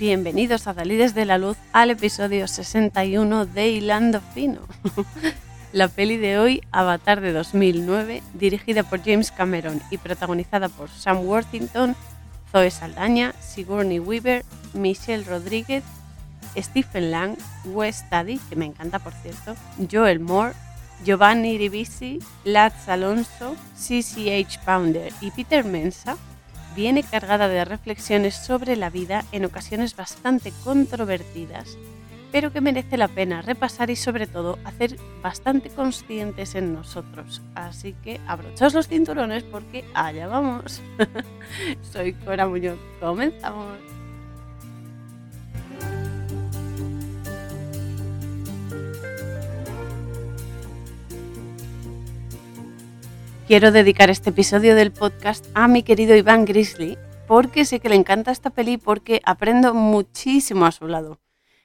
bienvenidos a Dalides de la Luz al episodio 61 de Hilando Fino. la peli de hoy, Avatar de 2009, dirigida por James Cameron y protagonizada por Sam Worthington, Zoe Saldaña, Sigourney Weaver, Michelle Rodríguez, Stephen Lang, Wes Tuddy, que me encanta por cierto, Joel Moore, Giovanni Ribisi, Laz Alonso, CCH Pounder y Peter Mensa, viene cargada de reflexiones sobre la vida en ocasiones bastante controvertidas, pero que merece la pena repasar y sobre todo hacer bastante conscientes en nosotros. Así que abrochaos los cinturones porque allá vamos. Soy Cora Muñoz, comenzamos. Quiero dedicar este episodio del podcast a mi querido Iván Grizzly, porque sé que le encanta esta peli porque aprendo muchísimo a su lado.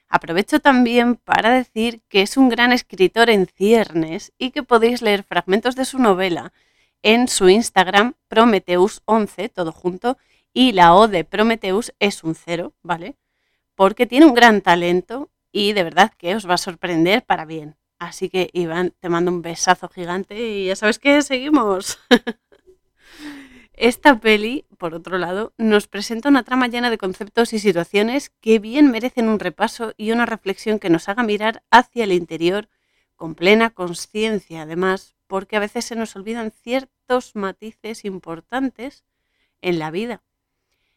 Aprovecho también para decir que es un gran escritor en ciernes y que podéis leer fragmentos de su novela en su Instagram Prometeus11, todo junto, y la O de Prometeus es un cero, ¿vale? Porque tiene un gran talento y de verdad que os va a sorprender para bien. Así que, Iván, te mando un besazo gigante y ya sabes que seguimos. Esta peli, por otro lado, nos presenta una trama llena de conceptos y situaciones que bien merecen un repaso y una reflexión que nos haga mirar hacia el interior con plena conciencia, además, porque a veces se nos olvidan ciertos matices importantes en la vida.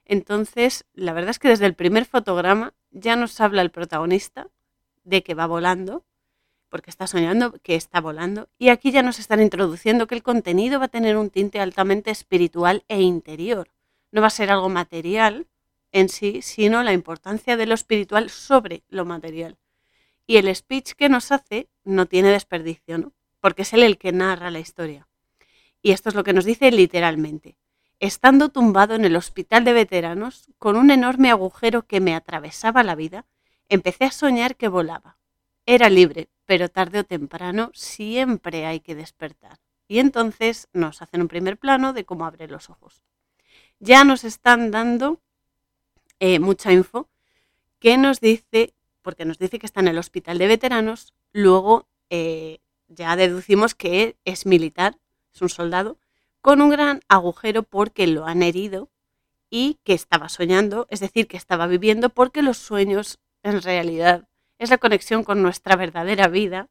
Entonces, la verdad es que desde el primer fotograma ya nos habla el protagonista de que va volando porque está soñando que está volando. Y aquí ya nos están introduciendo que el contenido va a tener un tinte altamente espiritual e interior. No va a ser algo material en sí, sino la importancia de lo espiritual sobre lo material. Y el speech que nos hace no tiene desperdicio, ¿no? Porque es él el que narra la historia. Y esto es lo que nos dice literalmente. Estando tumbado en el hospital de veteranos, con un enorme agujero que me atravesaba la vida, empecé a soñar que volaba. Era libre, pero tarde o temprano siempre hay que despertar. Y entonces nos hacen un primer plano de cómo abre los ojos. Ya nos están dando eh, mucha info que nos dice, porque nos dice que está en el hospital de veteranos, luego eh, ya deducimos que es militar, es un soldado, con un gran agujero porque lo han herido y que estaba soñando, es decir, que estaba viviendo porque los sueños en realidad es la conexión con nuestra verdadera vida,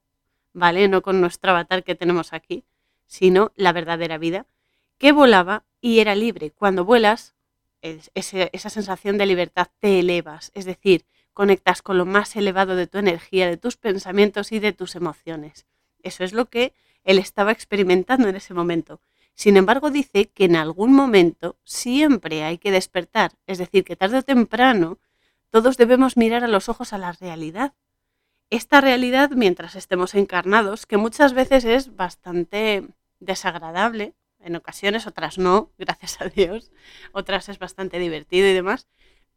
¿vale? No con nuestro avatar que tenemos aquí, sino la verdadera vida, que volaba y era libre. Cuando vuelas, esa sensación de libertad te elevas, es decir, conectas con lo más elevado de tu energía, de tus pensamientos y de tus emociones. Eso es lo que él estaba experimentando en ese momento. Sin embargo, dice que en algún momento siempre hay que despertar, es decir, que tarde o temprano todos debemos mirar a los ojos a la realidad. Esta realidad mientras estemos encarnados, que muchas veces es bastante desagradable, en ocasiones, otras no, gracias a Dios, otras es bastante divertido y demás,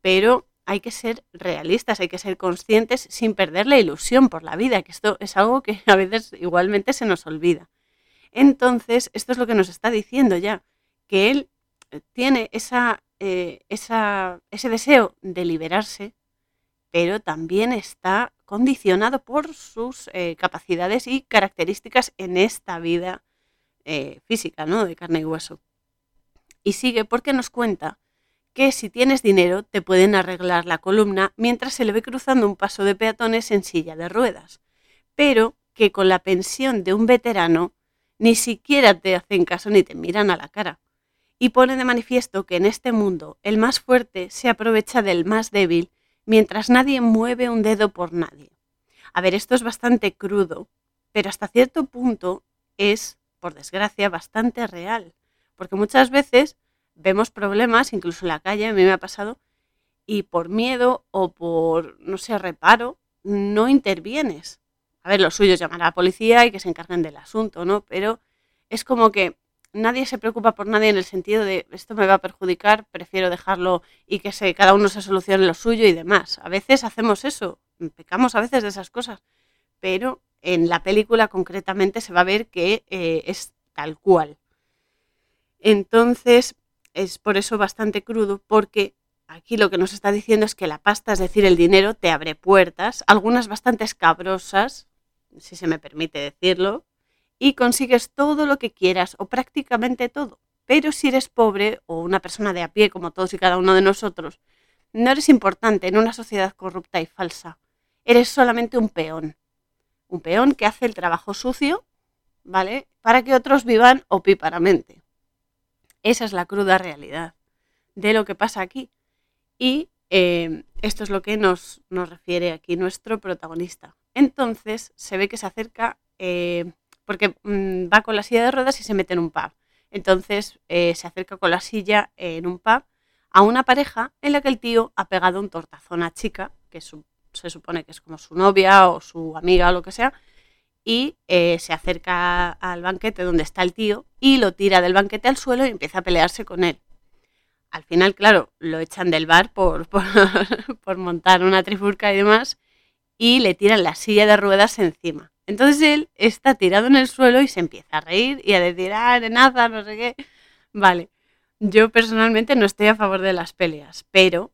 pero hay que ser realistas, hay que ser conscientes sin perder la ilusión por la vida, que esto es algo que a veces igualmente se nos olvida. Entonces, esto es lo que nos está diciendo ya, que él tiene esa eh, ese deseo de liberarse, pero también está condicionado por sus eh, capacidades y características en esta vida eh, física, ¿no? De carne y hueso. Y sigue porque nos cuenta que si tienes dinero te pueden arreglar la columna mientras se le ve cruzando un paso de peatones en silla de ruedas, pero que con la pensión de un veterano ni siquiera te hacen caso ni te miran a la cara y pone de manifiesto que en este mundo el más fuerte se aprovecha del más débil mientras nadie mueve un dedo por nadie. A ver, esto es bastante crudo, pero hasta cierto punto es, por desgracia, bastante real, porque muchas veces vemos problemas, incluso en la calle, a mí me ha pasado, y por miedo o por, no sé, reparo, no intervienes. A ver, lo suyo llamar a la policía y que se encarguen del asunto, ¿no? Pero es como que nadie se preocupa por nadie en el sentido de esto me va a perjudicar, prefiero dejarlo y que se, cada uno se solucione lo suyo y demás. A veces hacemos eso, pecamos a veces de esas cosas, pero en la película concretamente se va a ver que eh, es tal cual. Entonces, es por eso bastante crudo, porque aquí lo que nos está diciendo es que la pasta, es decir, el dinero, te abre puertas, algunas bastante escabrosas, si se me permite decirlo, y consigues todo lo que quieras o prácticamente todo. Pero si eres pobre o una persona de a pie como todos y cada uno de nosotros, no eres importante en una sociedad corrupta y falsa. Eres solamente un peón. Un peón que hace el trabajo sucio, ¿vale? Para que otros vivan opíparamente. Esa es la cruda realidad de lo que pasa aquí. Y eh, esto es lo que nos, nos, refiere aquí nuestro protagonista. Entonces se ve que se acerca eh, porque mm, va con la silla de ruedas y se mete en un pub. Entonces eh, se acerca con la silla en un pub a una pareja en la que el tío ha pegado un tortazón a chica, que se supone que es como su novia o su amiga o lo que sea, y eh, se acerca al banquete donde está el tío y lo tira del banquete al suelo y empieza a pelearse con él. Al final, claro, lo echan del bar por, por, por montar una trifurca y demás y le tiran la silla de ruedas encima. Entonces él está tirado en el suelo y se empieza a reír y a decir, ah, nada, no sé qué. Vale, yo personalmente no estoy a favor de las peleas, pero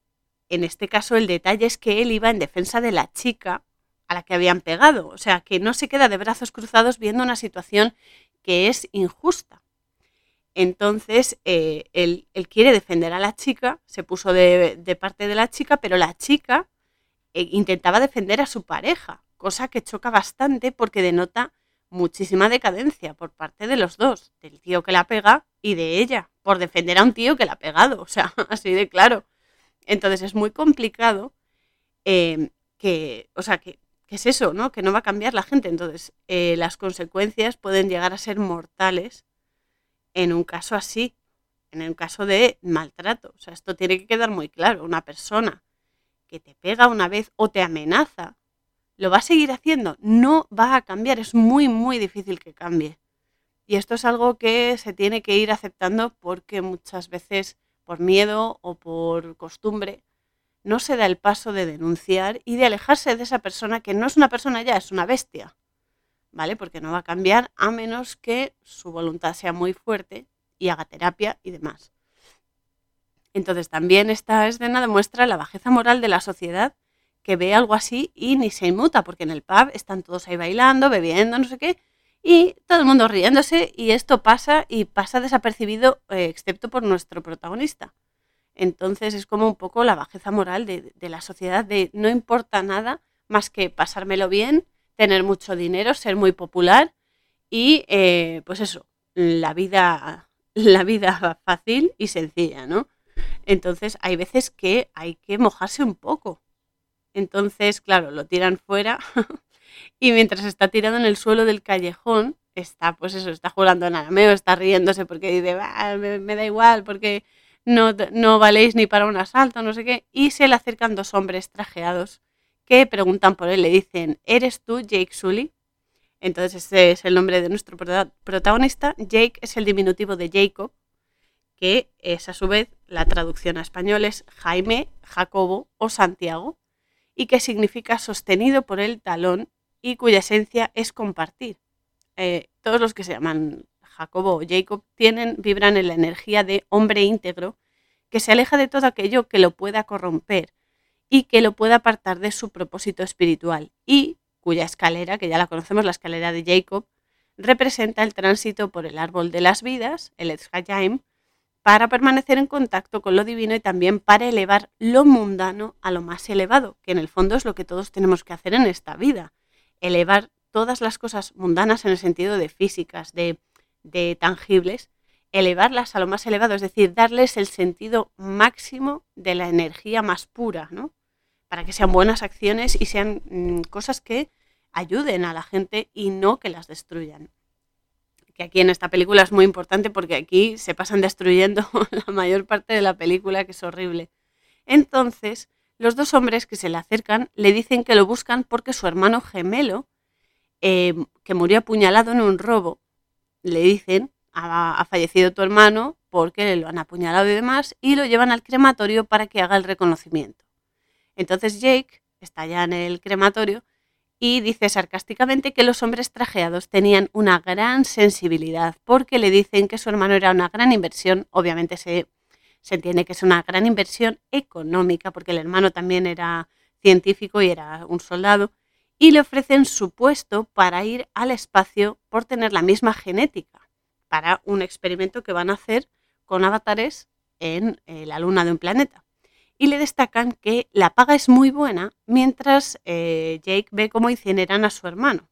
en este caso el detalle es que él iba en defensa de la chica a la que habían pegado, o sea, que no se queda de brazos cruzados viendo una situación que es injusta. Entonces, eh, él, quiere defender a la chica, se puso de, parte de la chica, pero la chica eh, intentaba defender a su pareja cosa que choca bastante porque denota muchísima decadencia por parte de los dos, del tío que la pega y de ella, por defender a un tío que la ha pegado, o sea, así de claro. Entonces es muy complicado em, que, o sea, que, es eso, ¿no? Que no va a cambiar la gente. Entonces, eh, las consecuencias pueden llegar a ser mortales en un caso así, en un caso de maltrato. O sea, esto tiene que quedar muy claro. Una persona que te pega una vez o te amenaza ¿Lo va a seguir haciendo? No va a cambiar, es muy, muy difícil que cambie. Y esto es algo que se tiene que ir aceptando porque muchas veces por miedo o por costumbre no se da el paso de denunciar y de alejarse de esa persona que no es una persona ya, es una bestia. ¿Vale? Porque no va a cambiar a menos que su voluntad sea muy fuerte y haga terapia y demás. Entonces también esta escena demuestra la bajeza moral de la sociedad que ve algo así y ni se inmuta, porque en el pub están todos ahí bailando, bebiendo, no sé qué, y todo el mundo riéndose y esto pasa y pasa desapercibido, eh, excepto por nuestro protagonista. Entonces es como un poco la bajeza moral de, la sociedad de no importa nada más que pasármelo bien, tener mucho dinero, ser muy popular y eh, pues eso, la vida, la vida fácil y sencilla, ¿no? Entonces hay veces que hay que mojarse un poco entonces, claro, lo tiran fuera y mientras está tirado en el suelo del callejón, está, pues eso, está jugando en arameo, está riéndose porque dice, me, da igual, porque no, no valéis ni para un asalto, no sé qué. Y se le acercan dos hombres trajeados que preguntan por él, le dicen, ¿eres tú Jake Sully? Entonces ese es el nombre de nuestro protagonista. Jake es el diminutivo de Jacob, que es a su vez la traducción a español es Jaime, Jacobo o Santiago y que significa sostenido por el talón y cuya esencia es compartir. Eh, todos los que se llaman Jacobo o Jacob tienen, vibran en la energía de hombre íntegro que se aleja de todo aquello que lo pueda corromper y que lo pueda apartar de su propósito espiritual y cuya escalera, que ya la conocemos, la escalera de Jacob, representa el tránsito por el árbol de las vidas, el Etz para permanecer en contacto con lo divino y también para elevar lo mundano a lo más elevado, que en el fondo es lo que todos tenemos que hacer en esta vida, elevar todas las cosas mundanas en el sentido de físicas, de, tangibles, elevarlas a lo más elevado, es decir, darles el sentido máximo de la energía más pura, ¿no? Para que sean buenas acciones y sean mm, cosas que ayuden a la gente y no que las destruyan que aquí en esta película es muy importante porque aquí se pasan destruyendo la mayor parte de la película, que es horrible. Entonces, los dos hombres que se le acercan le dicen que lo buscan porque su hermano gemelo, eh, que murió apuñalado en un robo, le dicen, ha, ha, fallecido tu hermano porque lo han apuñalado y demás, y lo llevan al crematorio para que haga el reconocimiento. Entonces Jake está ya en el crematorio y dice sarcásticamente que los hombres trajeados tenían una gran sensibilidad porque le dicen que su hermano era una gran inversión, obviamente se, entiende que es una gran inversión económica, porque el hermano también era científico y era un soldado, y le ofrecen su puesto para ir al espacio por tener la misma genética, para un experimento que van a hacer con avatares en eh, la luna de un planeta. Y le destacan que la paga es muy buena mientras eh, Jake ve cómo incineran a su hermano.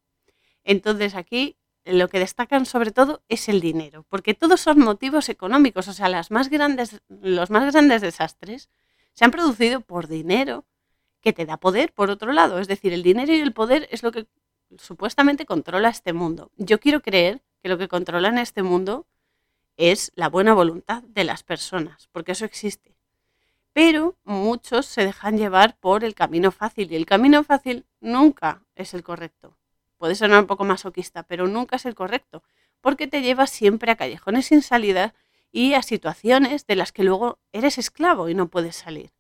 Entonces aquí lo que destacan sobre todo es el dinero, porque todos son motivos económicos, o sea, las más grandes, los más grandes desastres se han producido por dinero que te da poder, por otro lado. Es decir, el dinero y el poder es lo que supuestamente controla este mundo. Yo quiero creer que lo que controla en este mundo es la buena voluntad de las personas, porque eso existe. Pero muchos se dejan llevar por el camino fácil y el camino fácil nunca es el correcto. Puede sonar un poco masoquista, pero nunca es el correcto, porque te lleva siempre a callejones sin salida y a situaciones de las que luego eres esclavo y no puedes salir.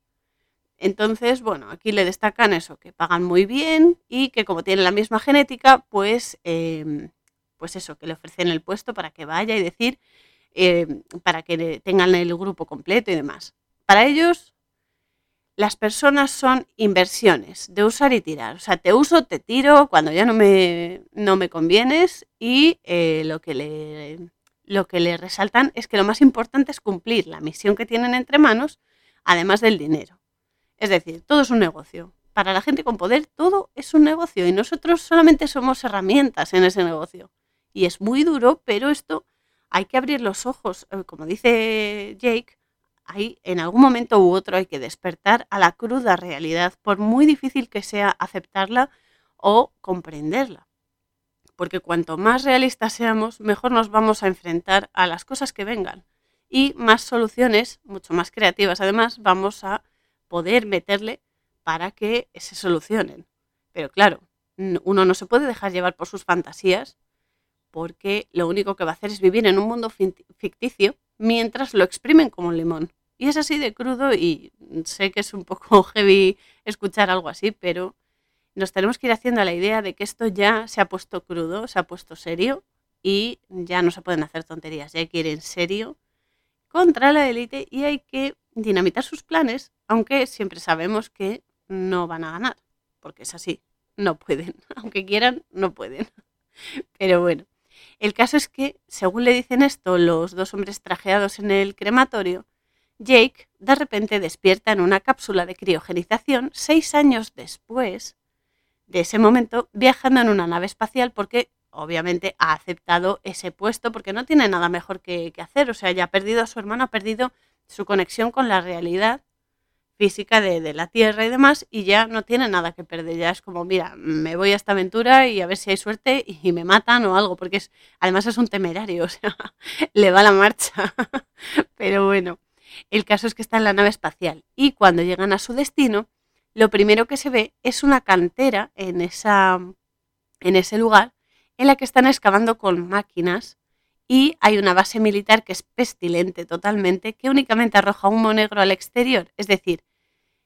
Entonces, bueno, aquí le destacan eso, que pagan muy bien y que como tienen la misma genética, pues, em, pues eso, que le ofrecen el puesto para que vaya y decir, em, para que tengan el grupo completo y demás. Para ellos, las personas son inversiones de usar y tirar. O sea, te uso, te tiro cuando ya no me, no me convienes y eh, lo, que le, lo que le resaltan es que lo más importante es cumplir la misión que tienen entre manos, además del dinero. Es decir, todo es un negocio. Para la gente con poder, todo es un negocio y nosotros solamente somos herramientas en ese negocio. Y es muy duro, pero esto hay que abrir los ojos. Eh, como dice Jake, hay, en algún momento u otro hay que despertar a la cruda realidad, por muy difícil que sea aceptarla o comprenderla. Porque cuanto más realistas seamos, mejor nos vamos a enfrentar a las cosas que vengan. Y más soluciones, mucho más creativas además, vamos a poder meterle para que se solucionen. Pero claro, uno no se puede dejar llevar por sus fantasías porque lo único que va a hacer es vivir en un mundo ficticio mientras lo exprimen como un limón. Y es así de crudo y sé que es un poco heavy escuchar algo así, pero nos tenemos que ir haciendo la idea de que esto ya se ha puesto crudo, se ha puesto serio y ya no se pueden hacer tonterías, ya hay que ir en serio contra la élite y hay que dinamitar sus planes, aunque siempre sabemos que no van a ganar, porque es así, no pueden, aunque quieran, no pueden. Pero bueno, el caso es que, según le dicen esto los dos hombres trajeados en el crematorio, Jake de repente despierta en una cápsula de criogenización seis años después de ese momento viajando en una nave espacial porque obviamente ha aceptado ese puesto porque no tiene nada mejor que, hacer. O sea, ya ha perdido a su hermano, ha perdido su conexión con la realidad física de, de, la Tierra y demás, y ya no tiene nada que perder. Ya es como, mira, me voy a esta aventura y a ver si hay suerte y me matan o algo, porque es, además es un temerario, o sea, le va la marcha. Pero bueno, el caso es que está en la nave espacial y cuando llegan a su destino, lo primero que se ve es una cantera en, esa, en ese lugar en la que están excavando con máquinas y hay una base militar que es pestilente totalmente, que únicamente arroja humo negro al exterior. Es decir,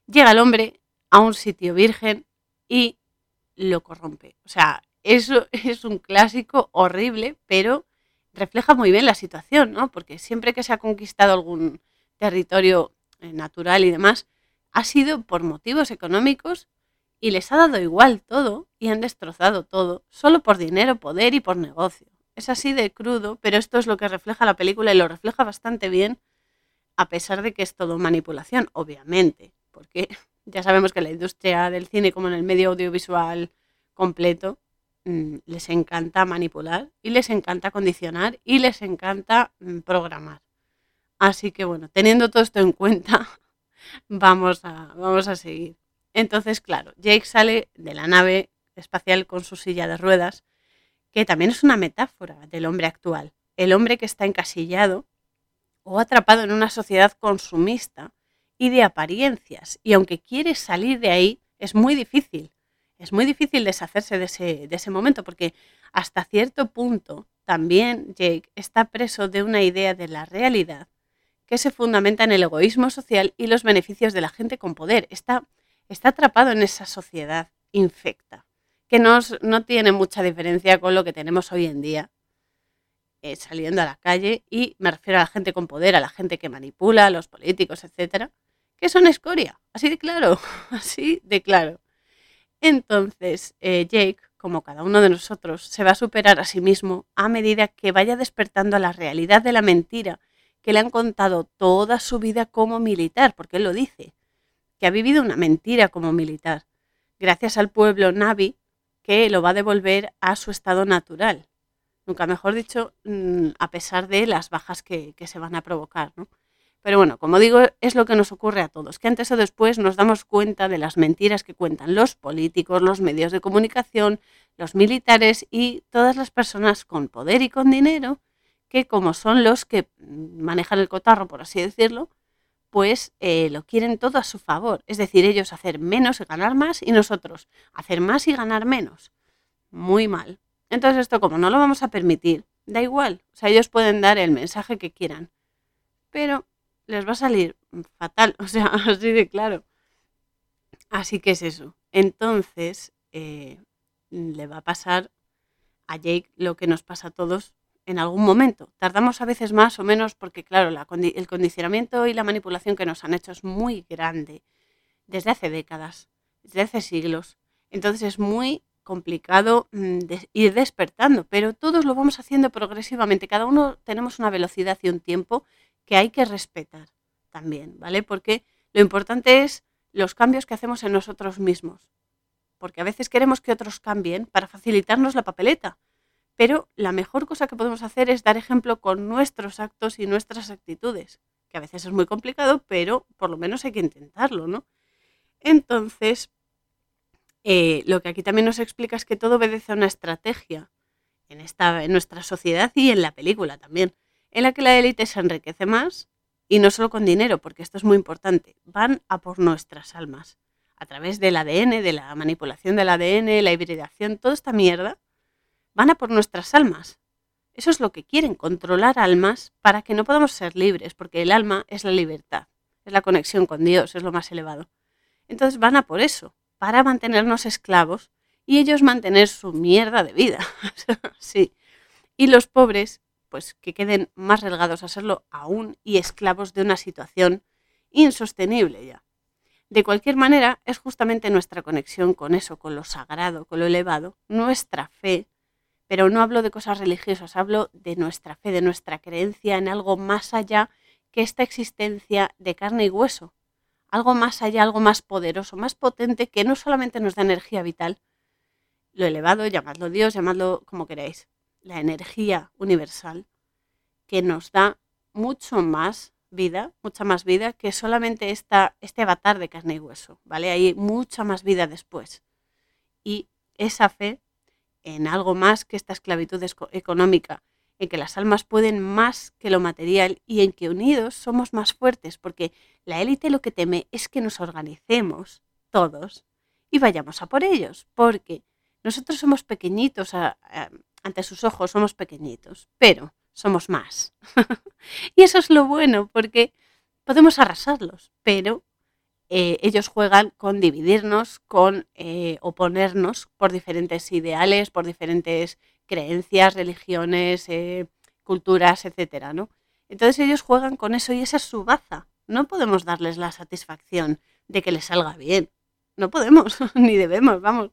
llega el hombre a un sitio virgen y lo corrompe. O sea, eso es un clásico horrible, pero refleja muy bien la situación, ¿no? Porque siempre que se ha conquistado algún territorio eh, natural y demás, ha sido por motivos económicos y les ha dado igual todo y han destrozado todo, solo por dinero, poder y por negocio. Es así de crudo, pero esto es lo que refleja la película y lo refleja bastante bien, a pesar de que es todo manipulación, obviamente, porque ya sabemos que la industria del cine, como en el medio audiovisual completo, mm, les encanta manipular y les encanta condicionar y les encanta mm, programar. Así que bueno, teniendo todo esto en cuenta, vamos a, vamos a seguir. Entonces, claro, Jake sale de la nave espacial con su silla de ruedas, que también es una metáfora del hombre actual. El hombre que está encasillado o atrapado en una sociedad consumista y de apariencias. Y aunque quiere salir de ahí, es muy difícil. Es muy difícil deshacerse de ese, de ese momento porque hasta cierto punto también Jake está preso de una idea de la realidad que se fundamenta en el egoísmo social y los beneficios de la gente con poder. Está, está atrapado en esa sociedad infecta, que no tiene mucha diferencia con lo que tenemos hoy en día. eh, saliendo a la calle y me refiero a la gente con poder, a la gente que manipula, a los políticos, etcétera, que son escoria, así de claro, así de claro. Entonces, eh, Jake, como cada uno de nosotros, se va a superar a sí mismo a medida que vaya despertando a la realidad de la mentira que le han contado toda su vida como militar, porque él lo dice, que ha vivido una mentira como militar, gracias al pueblo Navi, que lo va a devolver a su estado natural. Nunca mejor dicho, mm, a pesar de las bajas que, que se van a provocar. ¿no? Pero bueno, como digo, es lo que nos ocurre a todos, que antes o después nos damos cuenta de las mentiras que cuentan los políticos, los medios de comunicación, los militares y todas las personas con poder y con dinero, que como son los que manejan el cotarro, por así decirlo, pues eh, lo quieren todo a su favor. Es decir, ellos hacer menos y ganar más y nosotros hacer más y ganar menos. Muy mal. Entonces esto como no lo vamos a permitir, da igual. O sea, ellos pueden dar el mensaje que quieran. Pero les va a salir fatal, o sea, así de claro. Así que es eso. Entonces, eh, le va a pasar a Jake lo que nos pasa a todos en algún momento. Tardamos a veces más o menos porque, claro, el condicionamiento y la manipulación que nos han hecho es muy grande, desde hace décadas, desde hace siglos. Entonces es muy complicado mm, ir despertando, pero todos lo vamos haciendo progresivamente. Cada uno tenemos una velocidad y un tiempo que hay que respetar también, ¿vale? Porque lo importante es los cambios que hacemos en nosotros mismos. Porque a veces queremos que otros cambien para facilitarnos la papeleta. Pero la mejor cosa que podemos hacer es dar ejemplo con nuestros actos y nuestras actitudes, que a veces es muy complicado, pero por lo menos hay que intentarlo, ¿no? Entonces, eh, lo que aquí también nos explica es que todo obedece a una estrategia en, esta, en nuestra sociedad y en la película también en la que la élite se enriquece más y no solo con dinero, porque esto es muy importante, van a por nuestras almas. A través del ADN, de la manipulación del ADN, la hibridación, toda esta mierda, van a por nuestras almas. Eso es lo que quieren, controlar almas para que no podamos ser libres, porque el alma es la libertad, es la conexión con Dios, es lo más elevado. Entonces van a por eso, para mantenernos esclavos y ellos mantener su mierda de vida. sí. Y los pobres pues que queden más relegados a serlo aún y esclavos de una situación insostenible ya. De cualquier manera, es justamente nuestra conexión con eso, con lo sagrado, con lo elevado, nuestra fe, pero no hablo de cosas religiosas, hablo de nuestra fe, de nuestra creencia en algo más allá que esta existencia de carne y hueso, algo más allá, algo más poderoso, más potente, que no solamente nos da energía vital, lo elevado, llamadlo Dios, llamadlo como queráis, la energía universal que nos da mucho más vida, mucha más vida que solamente esta, este avatar de carne y hueso, ¿vale? Hay mucha más vida después. Y esa fe en algo más que esta esclavitud económica, en que las almas pueden más que lo material y en que unidos somos más fuertes, porque la élite lo que teme es que nos organicemos todos y vayamos a por ellos, porque nosotros somos pequeñitos a, ante sus ojos somos pequeñitos, pero somos más. y eso es lo bueno, porque podemos arrasarlos, pero eh, ellos juegan con dividirnos, con eh, oponernos por diferentes ideales, por diferentes creencias, religiones, eh, culturas, etcétera, ¿no? Entonces ellos juegan con eso y esa es su baza. No podemos darles la satisfacción de que les salga bien. No podemos, ni debemos, vamos.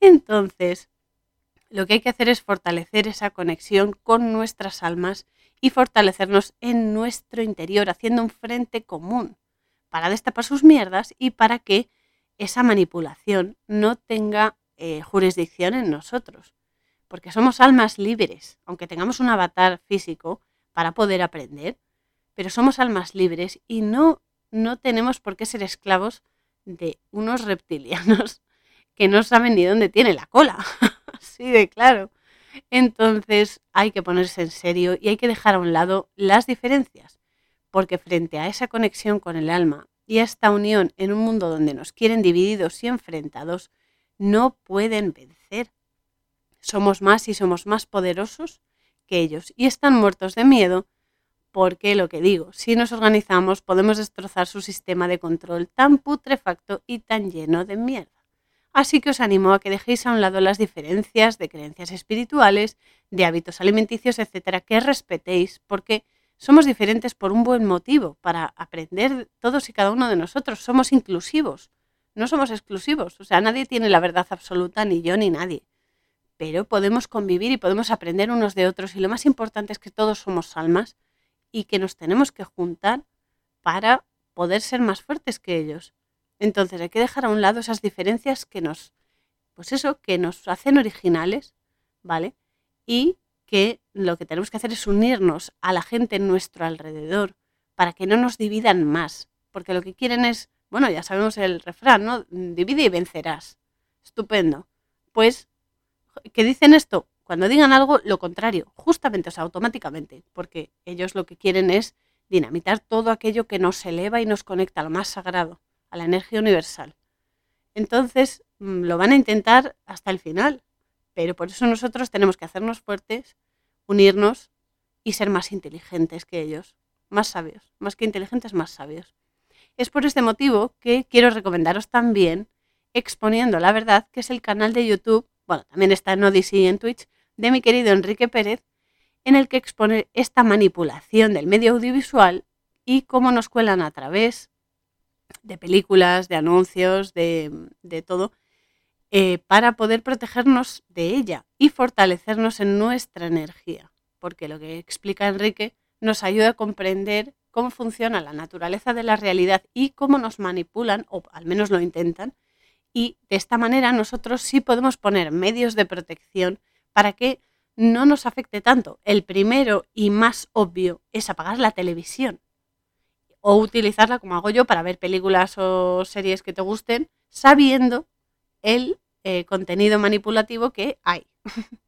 Entonces, lo que hay que hacer es fortalecer esa conexión con nuestras almas y fortalecernos en nuestro interior, haciendo un frente común para destapar sus mierdas y para que esa manipulación no tenga eh, jurisdicción en nosotros. Porque somos almas libres, aunque tengamos un avatar físico para poder aprender, pero somos almas libres y no, no tenemos por qué ser esclavos de unos reptilianos que no saben ni dónde tiene la cola. así de claro. Entonces hay que ponerse en serio y hay que dejar a un lado las diferencias, porque frente a esa conexión con el alma y a esta unión en un mundo donde nos quieren divididos y enfrentados, no pueden vencer. Somos más y somos más poderosos que ellos y están muertos de miedo porque lo que digo, si nos organizamos podemos destrozar su sistema de control tan putrefacto y tan lleno de mierda. Así que os animo a que dejéis a un lado las diferencias de creencias espirituales, de hábitos alimenticios, etcétera, que respetéis, porque somos diferentes por un buen motivo, para aprender todos y cada uno de nosotros. Somos inclusivos, no somos exclusivos. O sea, nadie tiene la verdad absoluta, ni yo ni nadie. Pero podemos convivir y podemos aprender unos de otros. Y lo más importante es que todos somos almas y que nos tenemos que juntar para poder ser más fuertes que ellos. Entonces hay que dejar a un lado esas diferencias que nos, pues eso, que nos hacen originales, ¿vale? Y que lo que tenemos que hacer es unirnos a la gente en nuestro alrededor para que no nos dividan más, porque lo que quieren es, bueno, ya sabemos el refrán, ¿no? Divide y vencerás. Estupendo. Pues, ¿qué dicen esto? Cuando digan algo, lo contrario, justamente, o sea, automáticamente, porque ellos lo que quieren es dinamitar todo aquello que nos eleva y nos conecta a lo más sagrado, a la energía universal. Entonces, mm, lo van a intentar hasta el final, pero por eso nosotros tenemos que hacernos fuertes, unirnos y ser más inteligentes que ellos, más sabios, más que inteligentes, más sabios. Es por este motivo que quiero recomendaros también Exponiendo la Verdad, que es el canal de YouTube, bueno, también está en Odyssey y en Twitch, de mi querido Enrique Pérez, en el que expone esta manipulación del medio audiovisual y cómo nos cuelan a través de películas, de anuncios, de, de todo, eh, para poder protegernos de ella y fortalecernos en nuestra energía. Porque lo que explica Enrique nos ayuda a comprender cómo funciona la naturaleza de la realidad y cómo nos manipulan, o al menos lo intentan, y de esta manera nosotros sí podemos poner medios de protección para que no nos afecte tanto. El primero y más obvio es apagar la televisión o utilizarla como hago yo para ver películas o series que te gusten, sabiendo el eh, contenido manipulativo que hay.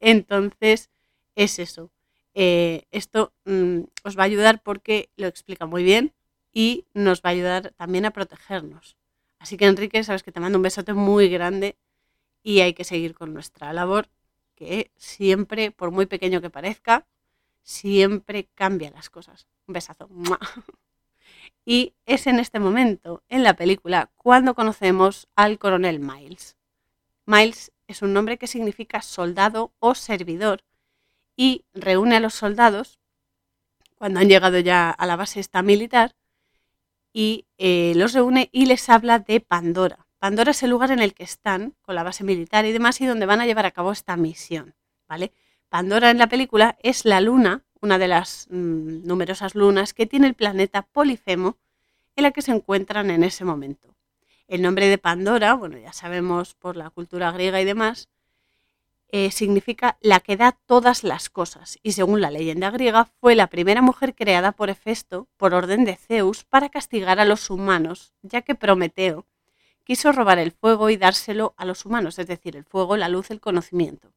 Entonces, es eso. Eh, esto mm, os va a ayudar porque lo explica muy bien y nos va a ayudar también a protegernos. Así que Enrique, sabes que te mando un besote muy grande y hay que seguir con nuestra labor, que siempre, por muy pequeño que parezca, siempre cambia las cosas. Un besazo. Y es en este momento, en la película, cuando conocemos al coronel Miles. Miles es un nombre que significa soldado o servidor y reúne a los soldados cuando han llegado ya a la base esta militar y eh, los reúne y les habla de Pandora. Pandora es el lugar en el que están con la base militar y demás y donde van a llevar a cabo esta misión, ¿vale? Pandora en la película es la luna, una de las mm, numerosas lunas que tiene el planeta Polifemo en la que se encuentran en ese momento. El nombre de Pandora, bueno, ya sabemos por la cultura griega y demás, eh, significa la que da todas las cosas y según la leyenda griega fue la primera mujer creada por Hefesto por orden de Zeus para castigar a los humanos, ya que Prometeo quiso robar el fuego y dárselo a los humanos, es decir, el fuego, la luz, el conocimiento.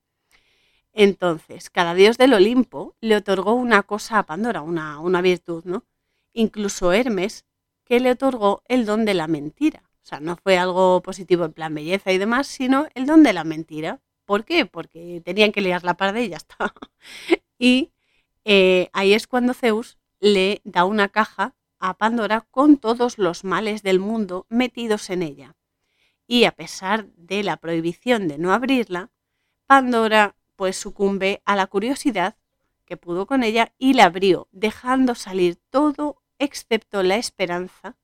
Entonces, cada dios del Olimpo le otorgó una cosa a Pandora, una, una virtud, ¿no? Incluso Hermes, que le otorgó el don de la mentira. O sea, no fue algo positivo en plan belleza y demás, sino el don de la mentira. ¿Por qué? Porque tenían que liar la par de ella, está. y eh, ahí es cuando Zeus le da una caja a Pandora con todos los males del mundo metidos en ella. Y a pesar de la prohibición de no abrirla, Pandora pues sucumbe a la curiosidad que pudo con ella y la abrió, dejando salir todo excepto la esperanza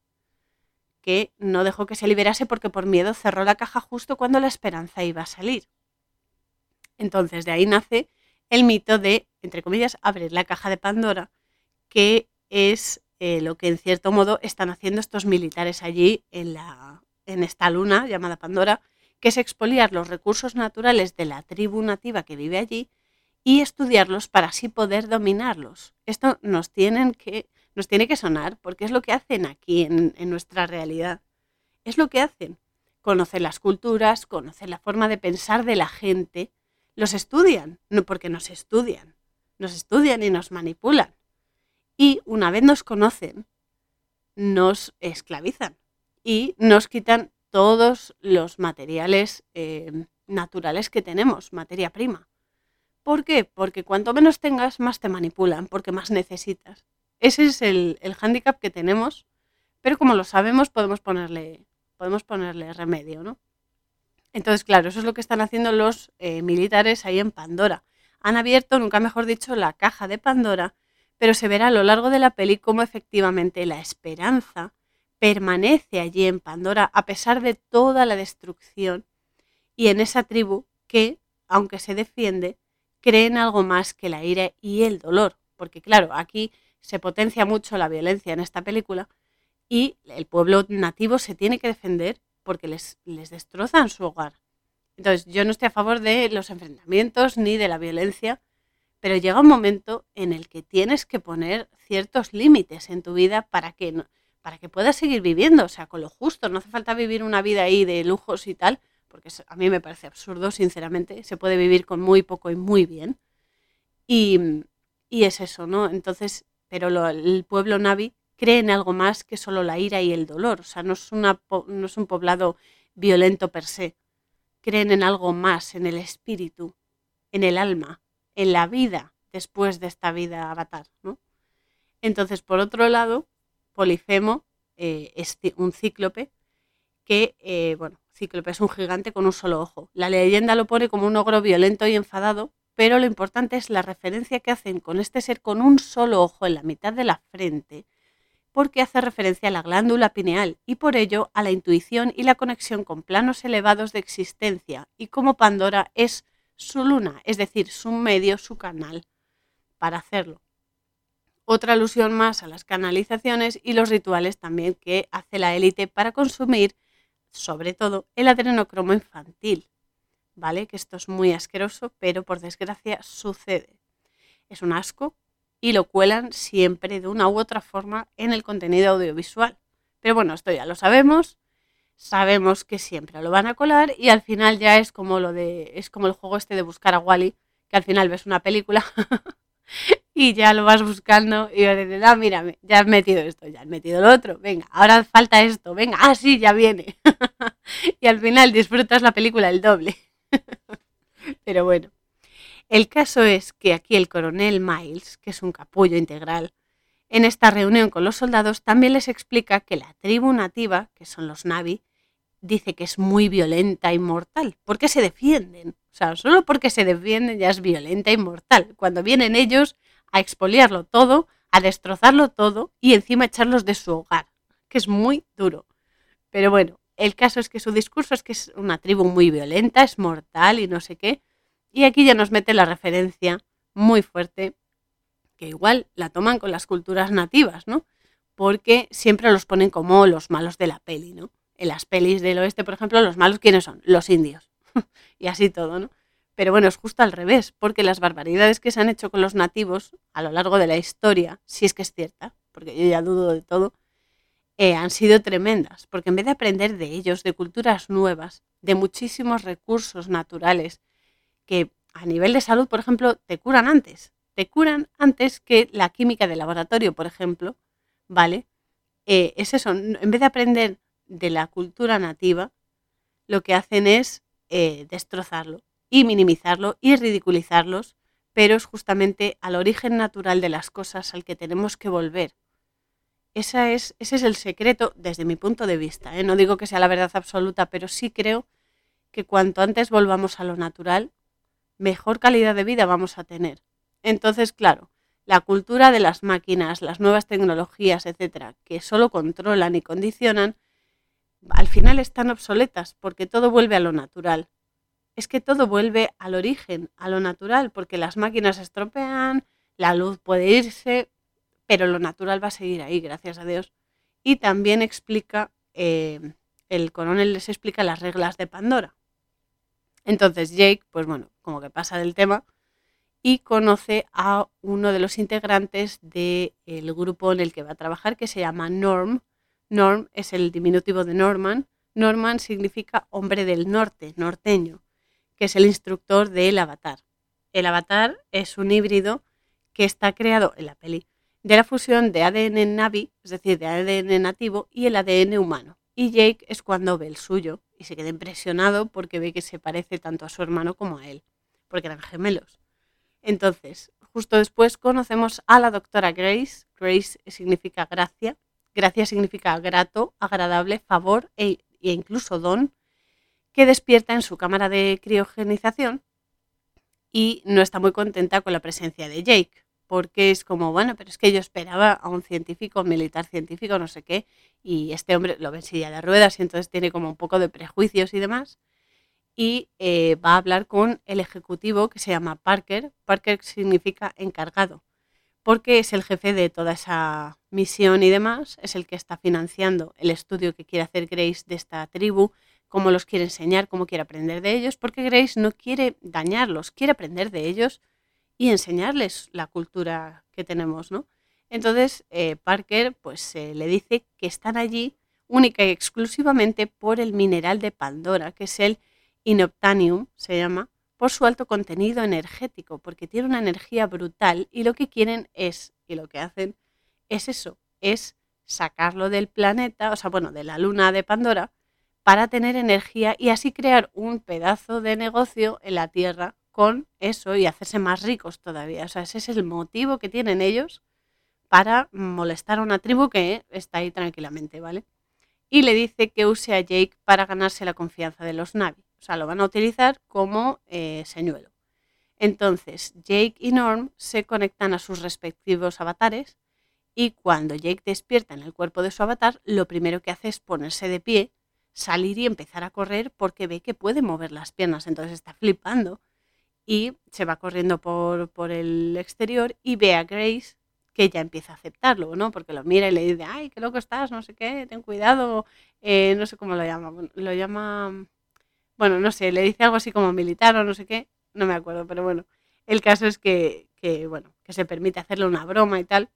que no dejó que se liberase porque por miedo cerró la caja justo cuando la esperanza iba a salir. Entonces de ahí nace el mito de, entre comillas, abrir la caja de Pandora, que es eh, lo que en cierto modo están haciendo estos militares allí en, la, en esta luna llamada Pandora, que es expoliar los recursos naturales de la tribu nativa que vive allí y estudiarlos para así poder dominarlos. Esto nos tienen que nos tiene que sonar porque es lo que hacen aquí en, nuestra realidad. Es lo que hacen. Conocen las culturas, conocen la forma de pensar de la gente, los estudian, no porque nos estudian, nos estudian y nos manipulan. Y una vez nos conocen, nos esclavizan y nos quitan todos los materiales eh, naturales que tenemos, materia prima. ¿Por qué? Porque cuanto menos tengas, más te manipulan, porque más necesitas. Ese es el, el hándicap que tenemos, pero como lo sabemos podemos ponerle, podemos ponerle remedio, ¿no? Entonces, claro, eso es lo que están haciendo los eh, militares ahí en Pandora. Han abierto, nunca mejor dicho, la caja de Pandora, pero se verá a lo largo de la peli cómo efectivamente la esperanza permanece allí en Pandora a pesar de toda la destrucción y en esa tribu que, aunque se defiende, creen algo más que la ira y el dolor. Porque claro, aquí se potencia mucho la violencia en esta película y el pueblo nativo se tiene que defender porque les, les destrozan su hogar. Entonces, yo no estoy a favor de los enfrentamientos ni de la violencia, pero llega un momento en el que tienes que poner ciertos límites en tu vida para que, no, para que puedas seguir viviendo, o sea, con lo justo. No hace falta vivir una vida ahí de lujos y tal, porque a mí me parece absurdo, sinceramente. Se puede vivir con muy poco y muy bien. Y, y es eso, ¿no? Entonces, pero lo, el pueblo Navi cree en algo más que solo la ira y el dolor. O sea, no es, una, no es un poblado violento per se. Creen en algo más, en el espíritu, en el alma, en la vida después de esta vida avatar, ¿no? Entonces, por otro lado, Polifemo eh, es un cíclope que, eh, bueno, cíclope es un gigante con un solo ojo. La leyenda lo pone como un ogro violento y enfadado, pero lo importante es la referencia que hacen con este ser con un solo ojo en la mitad de la frente, porque hace referencia a la glándula pineal y por ello a la intuición y la conexión con planos elevados de existencia y como Pandora es su luna, es decir, su medio, su canal para hacerlo. Otra alusión más a las canalizaciones y los rituales también que hace la élite para consumir, sobre todo, el adrenocromo infantil. ¿Vale? Que esto es muy asqueroso, pero por desgracia sucede. Es un asco y lo cuelan siempre de una u otra forma en el contenido audiovisual. Pero bueno, esto ya lo sabemos, sabemos que siempre lo van a colar y al final ya es como lo de es como el juego este de buscar a Wally, que al final ves una película y ya lo vas buscando y dices, ah, mira, ya has metido esto, ya has metido lo otro, venga, ahora falta esto, venga, ah, sí, ya viene. y al final disfrutas la película el doble. Pero bueno, el caso es que aquí el coronel Miles, que es un capullo integral, en esta reunión con los soldados también les explica que la tribu nativa, que son los Navi, dice que es muy violenta y mortal. ¿Por qué se defienden? O sea, solo porque se defienden ya es violenta y mortal. Cuando vienen ellos a expoliarlo todo, a destrozarlo todo y encima echarlos de su hogar, que es muy duro. Pero bueno, el caso es que su discurso es que es una tribu muy violenta, es mortal y no sé qué. Y aquí ya nos mete la referencia muy fuerte, que igual la toman con las culturas nativas, ¿no? Porque siempre los ponen como los malos de la peli, ¿no? en las pelis del oeste, por ejemplo, los malos, ¿quiénes son? Los indios. y así todo, ¿no? Pero bueno, es justo al revés, porque las barbaridades que se han hecho con los nativos a lo largo de la historia, si es que es cierta, porque yo ya dudo de todo, eh, han sido tremendas, porque en vez de aprender de ellos, de culturas nuevas, de muchísimos recursos naturales, que a nivel de salud, por ejemplo, te curan antes, te curan antes que la química de laboratorio, por ejemplo, ¿vale? Eh, es eso, en vez de aprender de la cultura nativa, lo que hacen es eh, destrozarlo y minimizarlo y ridiculizarlos, pero es justamente al origen natural de las cosas al que tenemos que volver. Esa es, ese es el secreto desde mi punto de vista. ¿eh? No digo que sea la verdad absoluta, pero sí creo que cuanto antes volvamos a lo natural, mejor calidad de vida vamos a tener. Entonces, claro, la cultura de las máquinas, las nuevas tecnologías, etcétera, que solo controlan y condicionan, al final están obsoletas porque todo vuelve a lo natural. Es que todo vuelve al origen, a lo natural, porque las máquinas se estropean, la luz puede irse, pero lo natural va a seguir ahí, gracias a Dios. Y también explica, eh, el coronel les explica las reglas de Pandora. Entonces Jake, pues bueno, como que pasa del tema y conoce a uno de los integrantes del grupo en el que va a trabajar, que se llama Norm, Norm es el diminutivo de Norman. Norman significa hombre del norte, norteño, que es el instructor del avatar. El avatar es un híbrido que está creado en la peli de la fusión de ADN Navi, es decir, de ADN nativo, y el ADN humano. Y Jake es cuando ve el suyo y se queda impresionado porque ve que se parece tanto a su hermano como a él, porque eran gemelos. Entonces, justo después conocemos a la doctora Grace. Grace significa gracia Gracia significa grato, agradable, favor e, e incluso don, que despierta en su cámara de criogenización y no está muy contenta con la presencia de Jake, porque es como, bueno, pero es que yo esperaba a un científico, un militar científico, no sé qué, y este hombre lo ve en silla de ruedas y entonces tiene como un poco de prejuicios y demás. Y eh, va a hablar con el ejecutivo que se llama Parker. Parker significa encargado, porque es el jefe de toda esa misión y demás, es el que está financiando el estudio que quiere hacer Grace de esta tribu, cómo los quiere enseñar, cómo quiere aprender de ellos, porque Grace no quiere dañarlos, quiere aprender de ellos y enseñarles la cultura que tenemos, ¿no? Entonces, eh, Parker pues eh, le dice que están allí única y exclusivamente por el mineral de Pandora, que es el inoptanium, se llama, por su alto contenido energético, porque tiene una energía brutal y lo que quieren es, y lo que hacen, es eso, es sacarlo del planeta, o sea, bueno, de la luna de Pandora, para tener energía y así crear un pedazo de negocio en la Tierra con eso y hacerse más ricos todavía. O sea, ese es el motivo que tienen ellos para molestar a una tribu que está ahí tranquilamente, ¿vale? Y le dice que use a Jake para ganarse la confianza de los Navi. O sea, lo van a utilizar como eh, señuelo. Entonces, Jake y Norm se conectan a sus respectivos avatares y cuando Jake despierta en el cuerpo de su avatar, lo primero que hace es ponerse de pie, salir y empezar a correr porque ve que puede mover las piernas. Entonces está flipando y se va corriendo por, por, el exterior y ve a Grace que ya empieza a aceptarlo, ¿no? Porque lo mira y le dice, ay, qué loco estás, no sé qué, ten cuidado, eh, no sé cómo lo llama, lo llama, bueno, no sé, le dice algo así como militar o no sé qué, no me acuerdo, pero bueno, el caso es que, que, bueno, que se permite hacerle una broma y tal,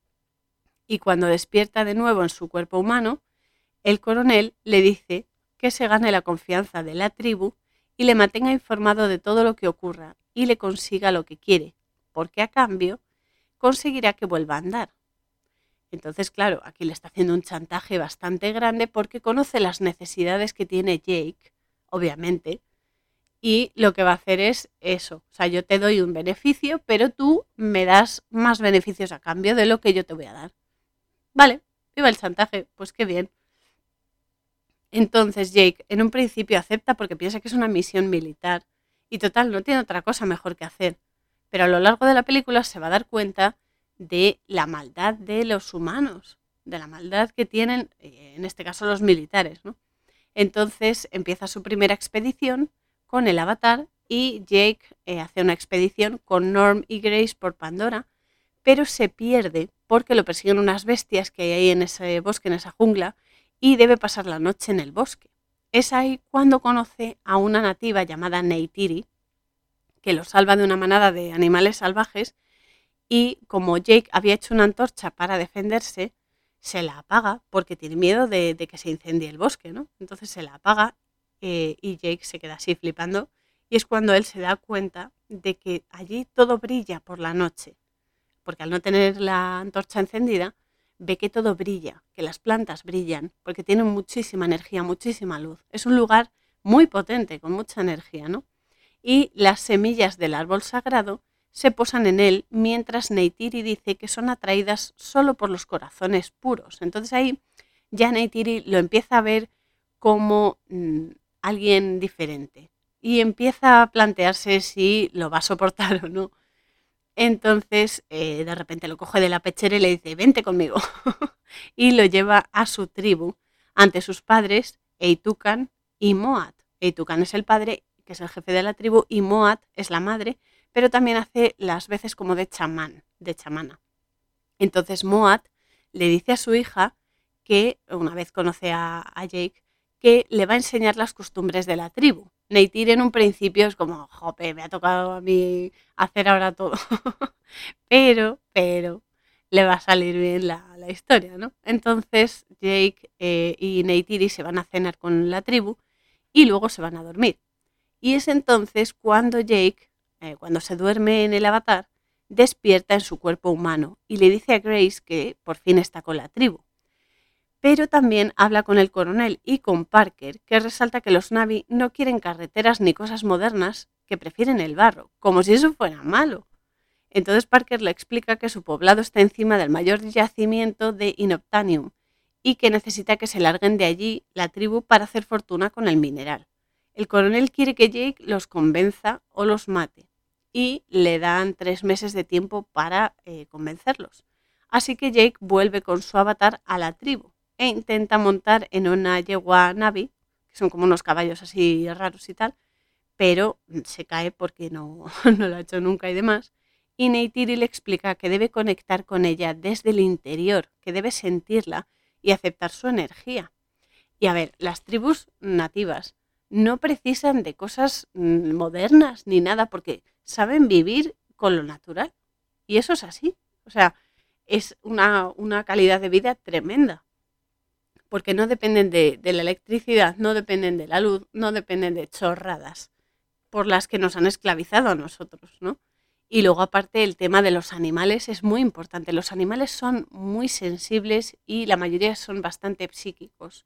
y cuando despierta de nuevo en su cuerpo humano, el coronel le dice que se gane la confianza de la tribu y le mantenga informado de todo lo que ocurra y le consiga lo que quiere, porque a cambio conseguirá que vuelva a andar. Entonces, claro, aquí le está haciendo un chantaje bastante grande porque conoce las necesidades que tiene Jake, obviamente, y lo que va a hacer es eso. O sea, yo te doy un beneficio, pero tú me das más beneficios a cambio de lo que yo te voy a dar. Vale, viva el chantaje, pues qué bien. Entonces Jake en un principio acepta porque piensa que es una misión militar y total no tiene otra cosa mejor que hacer. Pero a lo largo de la película se va a dar cuenta de la maldad de los humanos, de la maldad que tienen, eh, en este caso, los militares. ¿no? Entonces empieza su primera expedición con el avatar y Jake eh, hace una expedición con Norm y Grace por Pandora, pero se pierde porque lo persiguen unas bestias que hay ahí en ese bosque, en esa jungla, y debe pasar la noche en el bosque. Es ahí cuando conoce a una nativa llamada Neytiri, que lo salva de una manada de animales salvajes y como Jake había hecho una antorcha para defenderse, se la apaga porque tiene miedo de, que se incendie el bosque, ¿no? Entonces se la apaga eh, y Jake se queda así flipando y es cuando él se da cuenta de que allí todo brilla por la noche, porque al no tener la antorcha encendida, ve que todo brilla, que las plantas brillan, porque tienen muchísima energía, muchísima luz. Es un lugar muy potente, con mucha energía, ¿no? Y las semillas del árbol sagrado se posan en él, mientras Neytiri dice que son atraídas solo por los corazones puros. Entonces ahí ya Neytiri lo empieza a ver como mm, alguien diferente y empieza a plantearse si lo va a soportar o no. Entonces, eh, de repente lo coge de la pechera y le dice, vente conmigo. y lo lleva a su tribu ante sus padres, Eitukan y Moat. Eitukan es el padre, que es el jefe de la tribu, y Moat es la madre, pero también hace las veces como de chamán, de chamana. Entonces Moat le dice a su hija que, una vez conoce a Jake, que le va a enseñar las costumbres de la tribu. Neytir en un principio es como, jope, me ha tocado a mí hacer ahora todo. pero, pero, le va a salir bien la, historia, ¿no? Entonces Jake eh, y Neytiri se van a cenar con la tribu y luego se van a dormir. Y es entonces cuando Jake, eh, cuando se duerme en el avatar, despierta en su cuerpo humano y le dice a Grace que por fin está con la tribu pero también habla con el coronel y con Parker, que resalta que los Navi no quieren carreteras ni cosas modernas, que prefieren el barro, como si eso fuera malo. Entonces Parker le explica que su poblado está encima del mayor yacimiento de Inoptanium y que necesita que se larguen de allí la tribu para hacer fortuna con el mineral. El coronel quiere que Jake los convenza o los mate y le dan tres meses de tiempo para eh, convencerlos. Así que Jake vuelve con su avatar a la tribu e intenta montar en una yegua Navi, que son como unos caballos así raros y tal, pero se cae porque no, lo ha hecho nunca y demás. Y Neytiri le explica que debe conectar con ella desde el interior, que debe sentirla y aceptar su energía. Y a ver, las tribus nativas no precisan de cosas mm, modernas ni nada porque saben vivir con lo natural. Y eso es así. O sea, es una, calidad de vida tremenda. Porque no dependen de, de, la electricidad, no dependen de la luz, no dependen de chorradas por las que nos han esclavizado a nosotros, ¿no? Y luego aparte el tema de los animales es muy importante. Los animales son muy sensibles y la mayoría son bastante psíquicos.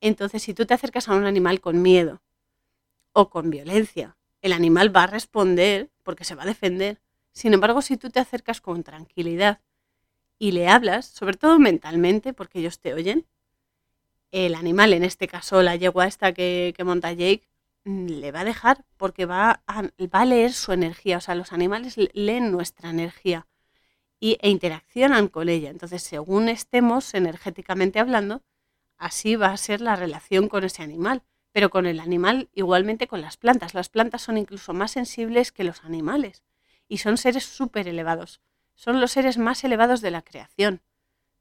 Entonces, si tú te acercas a un animal con miedo o con violencia, el animal va a responder porque se va a defender. Sin embargo, si tú te acercas con tranquilidad y le hablas, sobre todo mentalmente, porque ellos te oyen, el animal, en este caso la yegua esta que, monta Jake, mm, le va a dejar porque va a, va leer su energía. O sea, los animales leen nuestra energía y, e interaccionan con ella. Entonces, según estemos energéticamente hablando, así va a ser la relación con ese animal. Pero con el animal, igualmente con las plantas. Las plantas son incluso más sensibles que los animales y son seres súper elevados. Son los seres más elevados de la creación,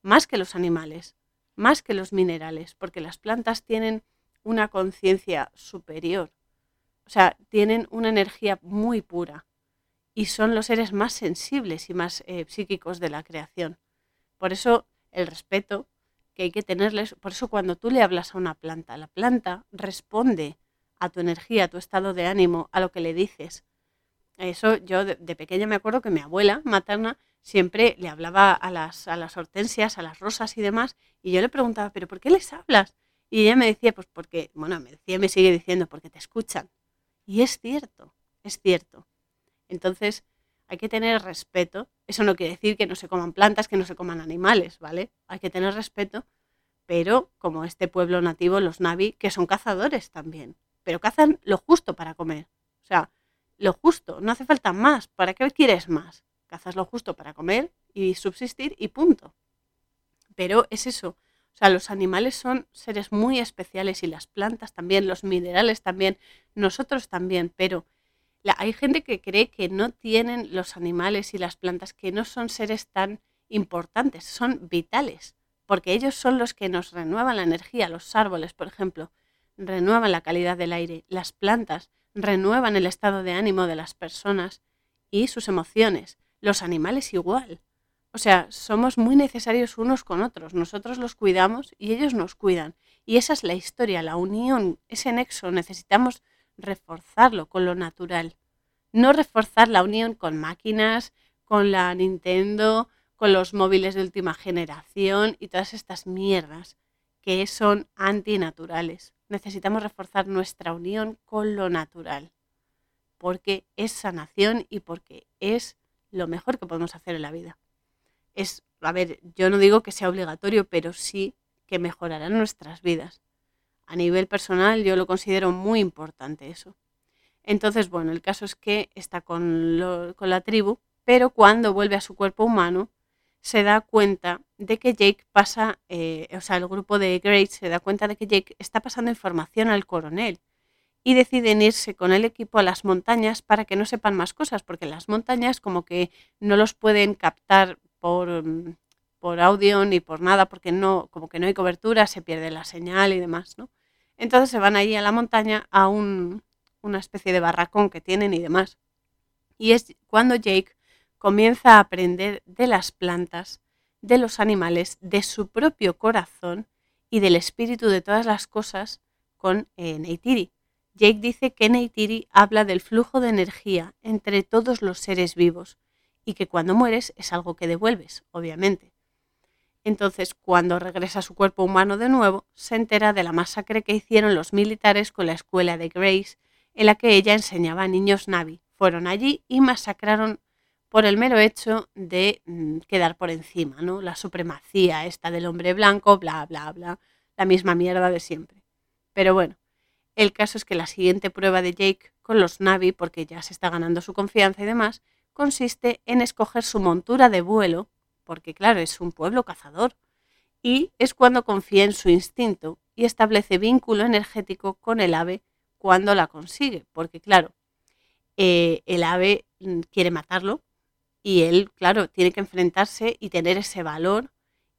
más que los animales, más que los minerales, porque las plantas tienen una conciencia superior. O sea, tienen una energía muy pura y son los seres más sensibles y más eh, psíquicos de la creación. Por eso el respeto que hay que tenerles. Por eso cuando tú le hablas a una planta, la planta responde a tu energía, a tu estado de ánimo, a lo que le dices. Eso yo de, pequeña me acuerdo que mi abuela materna siempre le hablaba a las, a las hortensias, a las rosas y demás, y yo le preguntaba, ¿pero por qué les hablas? Y ella me decía, pues porque, bueno, me decía, me sigue diciendo, porque te escuchan. Y es cierto, es cierto. Entonces, hay que tener respeto. Eso no quiere decir que no se coman plantas, que no se coman animales, ¿vale? Hay que tener respeto, pero como este pueblo nativo, los Navi, que son cazadores también, pero cazan lo justo para comer. O sea, lo justo, no hace falta más. ¿Para qué quieres más? Cazas lo justo para comer y subsistir y punto. Pero es eso. O sea, los animales son seres muy especiales y las plantas también, los minerales también, nosotros también, pero hay gente que cree que no tienen los animales y las plantas, que no son seres tan importantes, son vitales, porque ellos son los que nos renuevan la energía. Los árboles, por ejemplo, renuevan la calidad del aire, las plantas renuevan el estado de ánimo de las personas y sus emociones. Los animales igual. O sea, somos muy necesarios unos con otros. Nosotros los cuidamos y ellos nos cuidan. Y esa es la historia, la unión, ese nexo. Necesitamos reforzarlo con lo natural. No reforzar la unión con máquinas, con la Nintendo, con los móviles de última generación y todas estas mierdas que son antinaturales. Necesitamos reforzar nuestra unión con lo natural, porque es sanación y porque es lo mejor que podemos hacer en la vida. Es, a ver, yo no digo que sea obligatorio, pero sí que mejorará nuestras vidas a nivel personal yo lo considero muy importante eso. Entonces, bueno, el caso es que está con, la tribu, pero cuando vuelve a su cuerpo humano, se da cuenta de que Jake pasa, eh, o sea, el grupo de Grace se da cuenta de que Jake está pasando información al coronel y deciden irse con el equipo a las montañas para que no sepan más cosas, porque las montañas como que no los pueden captar por, mm, por audio ni por nada, porque no, como que no hay cobertura, se pierde la señal y demás, ¿no? Entonces se van allí a la montaña a un, una especie de barracón que tienen y demás. Y es cuando Jake comienza a aprender de las plantas, de los animales, de su propio corazón y del espíritu de todas las cosas con eh, Neytiri. Jake dice que Neytiri habla del flujo de energía entre todos los seres vivos y que cuando mueres es algo que devuelves, obviamente. Entonces, cuando regresa a su cuerpo humano de nuevo, se entera de la masacre que hicieron los militares con la escuela de Grace, en la que ella enseñaba a niños Navi. Fueron allí y masacraron por el mero hecho de mm, quedar por encima, ¿no? La supremacía esta del hombre blanco, bla, bla, bla, la misma mierda de siempre. Pero bueno, El caso es que la siguiente prueba de Jake con los Navi, porque ya se está ganando su confianza y demás, consiste en escoger su montura de vuelo, porque claro, es un pueblo cazador, y es cuando confía en su instinto y establece vínculo energético con el ave cuando la consigue, porque claro, eh, el ave mm, quiere matarlo y él, claro, tiene que enfrentarse y tener ese valor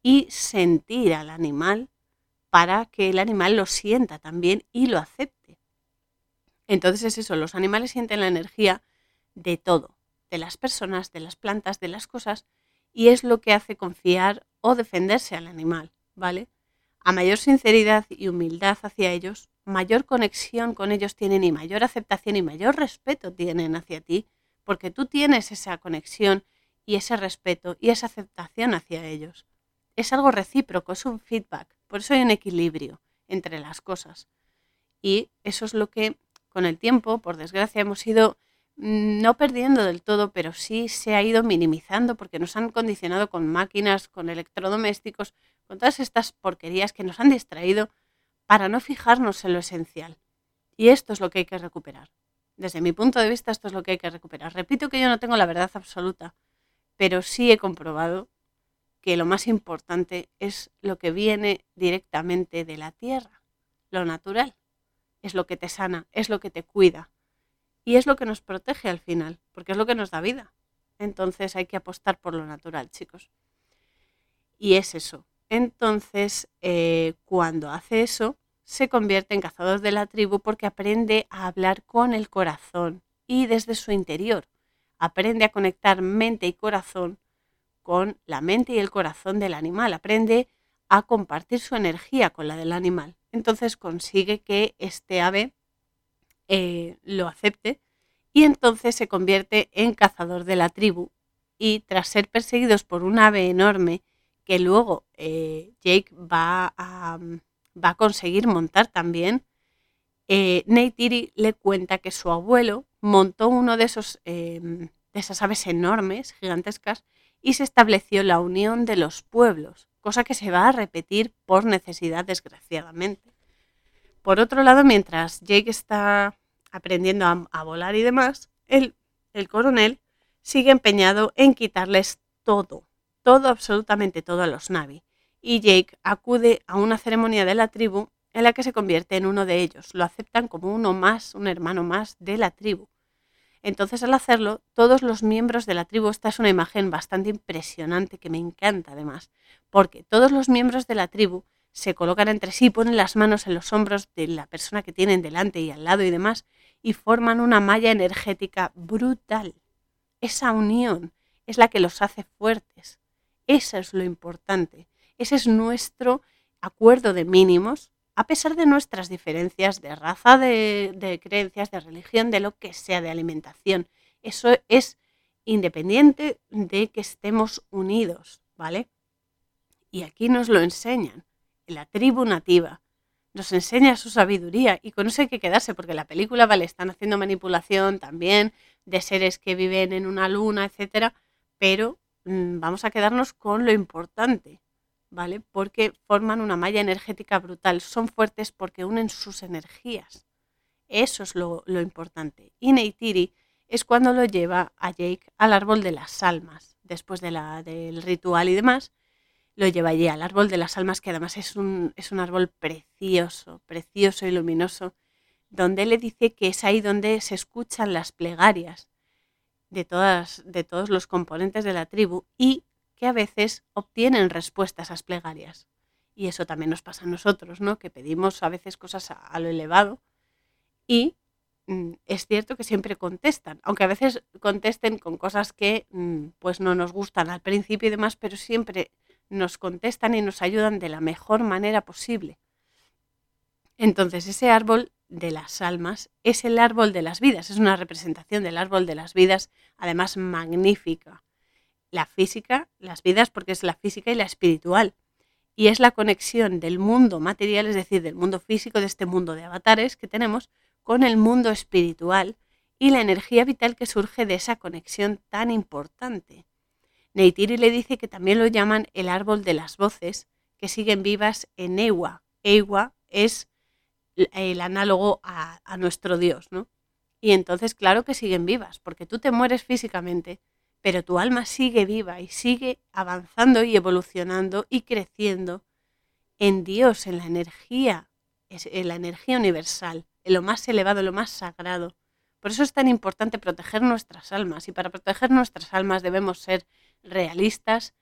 y sentir al animal para que el animal lo sienta también y lo acepte. Entonces es eso, los animales sienten la energía de todo, de las personas, de las plantas, de las cosas, y es lo que hace confiar o defenderse al animal, ¿vale? A mayor sinceridad y humildad hacia ellos, mayor conexión con ellos tienen y mayor aceptación y mayor respeto tienen hacia ti, porque tú tienes esa conexión y ese respeto y esa aceptación hacia ellos. Es algo recíproco, es un feedback. Por eso hay un equilibrio entre las cosas. Y eso es lo que con el tiempo, por desgracia, hemos ido mm, no perdiendo del todo, pero sí se ha ido minimizando porque nos han condicionado con máquinas, con electrodomésticos, con todas estas porquerías que nos han distraído para no fijarnos en lo esencial. Y esto es lo que hay que recuperar. Desde mi punto de vista, esto es lo que hay que recuperar. Repito que yo no tengo la verdad absoluta, pero sí he comprobado que lo más importante es lo que viene directamente de la tierra, lo natural. Es lo que te sana, es lo que te cuida y es lo que nos protege al final, porque es lo que nos da vida. Entonces hay que apostar por lo natural, chicos. Y es eso. Entonces, eh, cuando hace eso, se convierte en cazador de la tribu porque aprende a hablar con el corazón y desde su interior. Aprende a conectar mente y corazón con la mente y el corazón del animal, aprende a compartir su energía con la del animal. Entonces consigue que este ave eh, lo acepte y entonces se convierte en cazador de la tribu. Y tras ser perseguidos por un ave enorme que luego eh, Jake va a, va a, conseguir montar también, eh, Neytiri le cuenta que su abuelo montó uno de, esos, em, de esas aves enormes, gigantescas, y se estableció la unión de los pueblos, cosa que se va a repetir por necesidad, desgraciadamente. Por otro lado, mientras Jake está aprendiendo a, volar y demás, el, el coronel sigue empeñado en quitarles todo, todo, absolutamente todo a los Navi. Y Jake acude a una ceremonia de la tribu en la que se convierte en uno de ellos. Lo aceptan como uno más, un hermano más de la tribu. Entonces al hacerlo, todos los miembros de la tribu, esta es una imagen bastante impresionante que me encanta además, porque todos los miembros de la tribu se colocan entre sí, ponen las manos en los hombros de la persona que tienen delante y al lado y demás, y forman una malla energética brutal. Esa unión es la que los hace fuertes. Eso es lo importante. Ese es nuestro acuerdo de mínimos a pesar de nuestras diferencias de raza, de, creencias, de religión, de lo que sea, de alimentación. Eso es independiente de que estemos unidos, ¿vale? Y aquí nos lo enseñan. La tribu nativa nos enseña su sabiduría y con eso hay que quedarse porque la película, vale, están haciendo manipulación también de seres que viven en una luna, etcétera, pero mm, vamos a quedarnos con lo importante, ¿vale? Porque forman una malla energética brutal, son fuertes porque unen sus energías. Eso es lo, importante. Y Neytiri es cuando lo lleva a Jake al árbol de las almas, después de la, del ritual y demás, lo lleva allí al árbol de las almas, que además es un, es un árbol precioso, precioso y luminoso, donde le dice que es ahí donde se escuchan las plegarias de, todas, de todos los componentes de la tribu y que a veces obtienen respuestas a esas plegarias. Y eso también nos pasa a nosotros, ¿no? Que pedimos a veces cosas a, lo elevado y mm, es cierto que siempre contestan, aunque a veces contesten con cosas que mm, pues no nos gustan al principio y demás, pero siempre nos contestan y nos ayudan de la mejor manera posible. Entonces, ese árbol de las almas es el árbol de las vidas, es una representación del árbol de las vidas, además magnífica la física, las vidas, porque es la física y la espiritual. Y es la conexión del mundo material, es decir, del mundo físico, de este mundo de avatares que tenemos, con el mundo espiritual y la energía vital que surge de esa conexión tan importante. Neytiri le dice que también lo llaman el árbol de las voces, que siguen vivas en Ewa. Ewa es el análogo a, a nuestro Dios, ¿no? Y entonces, claro que siguen vivas, porque tú te mueres físicamente, pero tu alma sigue viva y sigue avanzando y evolucionando y creciendo en Dios, en la energía, en la energía universal, en lo más elevado, en lo más sagrado. Por eso es tan importante proteger nuestras almas y para proteger nuestras almas debemos ser realistas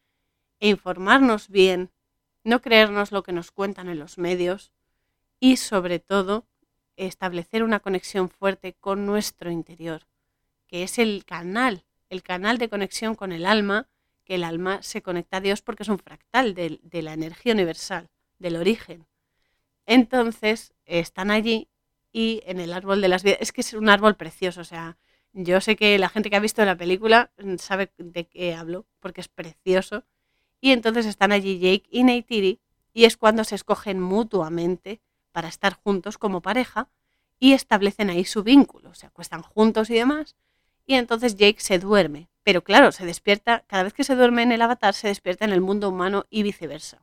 e informarnos bien, no creernos lo que nos cuentan en los medios y sobre todo establecer una conexión fuerte con nuestro interior, que es el canal el canal de conexión con el alma, que el alma se conecta a Dios porque es un fractal de, la energía universal, del origen. Entonces, están allí y en el árbol de las vidas, es que es un árbol precioso, o sea, yo sé que la gente que ha visto la película sabe de qué hablo, porque es precioso. Y entonces están allí Jake y Neytiri y es cuando se escogen mutuamente para estar juntos como pareja y establecen ahí su vínculo, se acuestan juntos y demás, y entonces Jake se duerme. Pero claro, se despierta, cada vez que se duerme en el avatar, se despierta en el mundo humano y viceversa.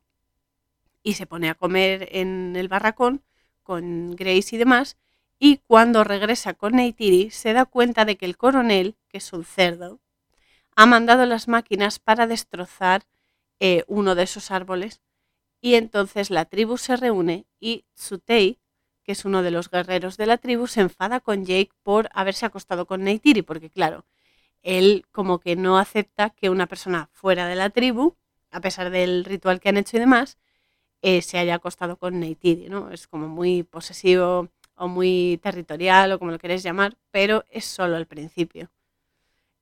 Y se pone a comer en el barracón con Grace y demás. Y cuando regresa con Neytiri, se da cuenta de que el coronel, que es un cerdo, ha mandado las máquinas para destrozar eh, uno de esos árboles. Y entonces la tribu se reúne y Tsutei, que es uno de los guerreros de la tribu, se enfada con Jake por haberse acostado con Neytiri, porque claro, él como que no acepta que una persona fuera de la tribu, a pesar del ritual que han hecho y demás, eh, se haya acostado con Neytiri, ¿no? Es como muy posesivo o muy territorial o como lo queréis llamar, pero es solo al principio.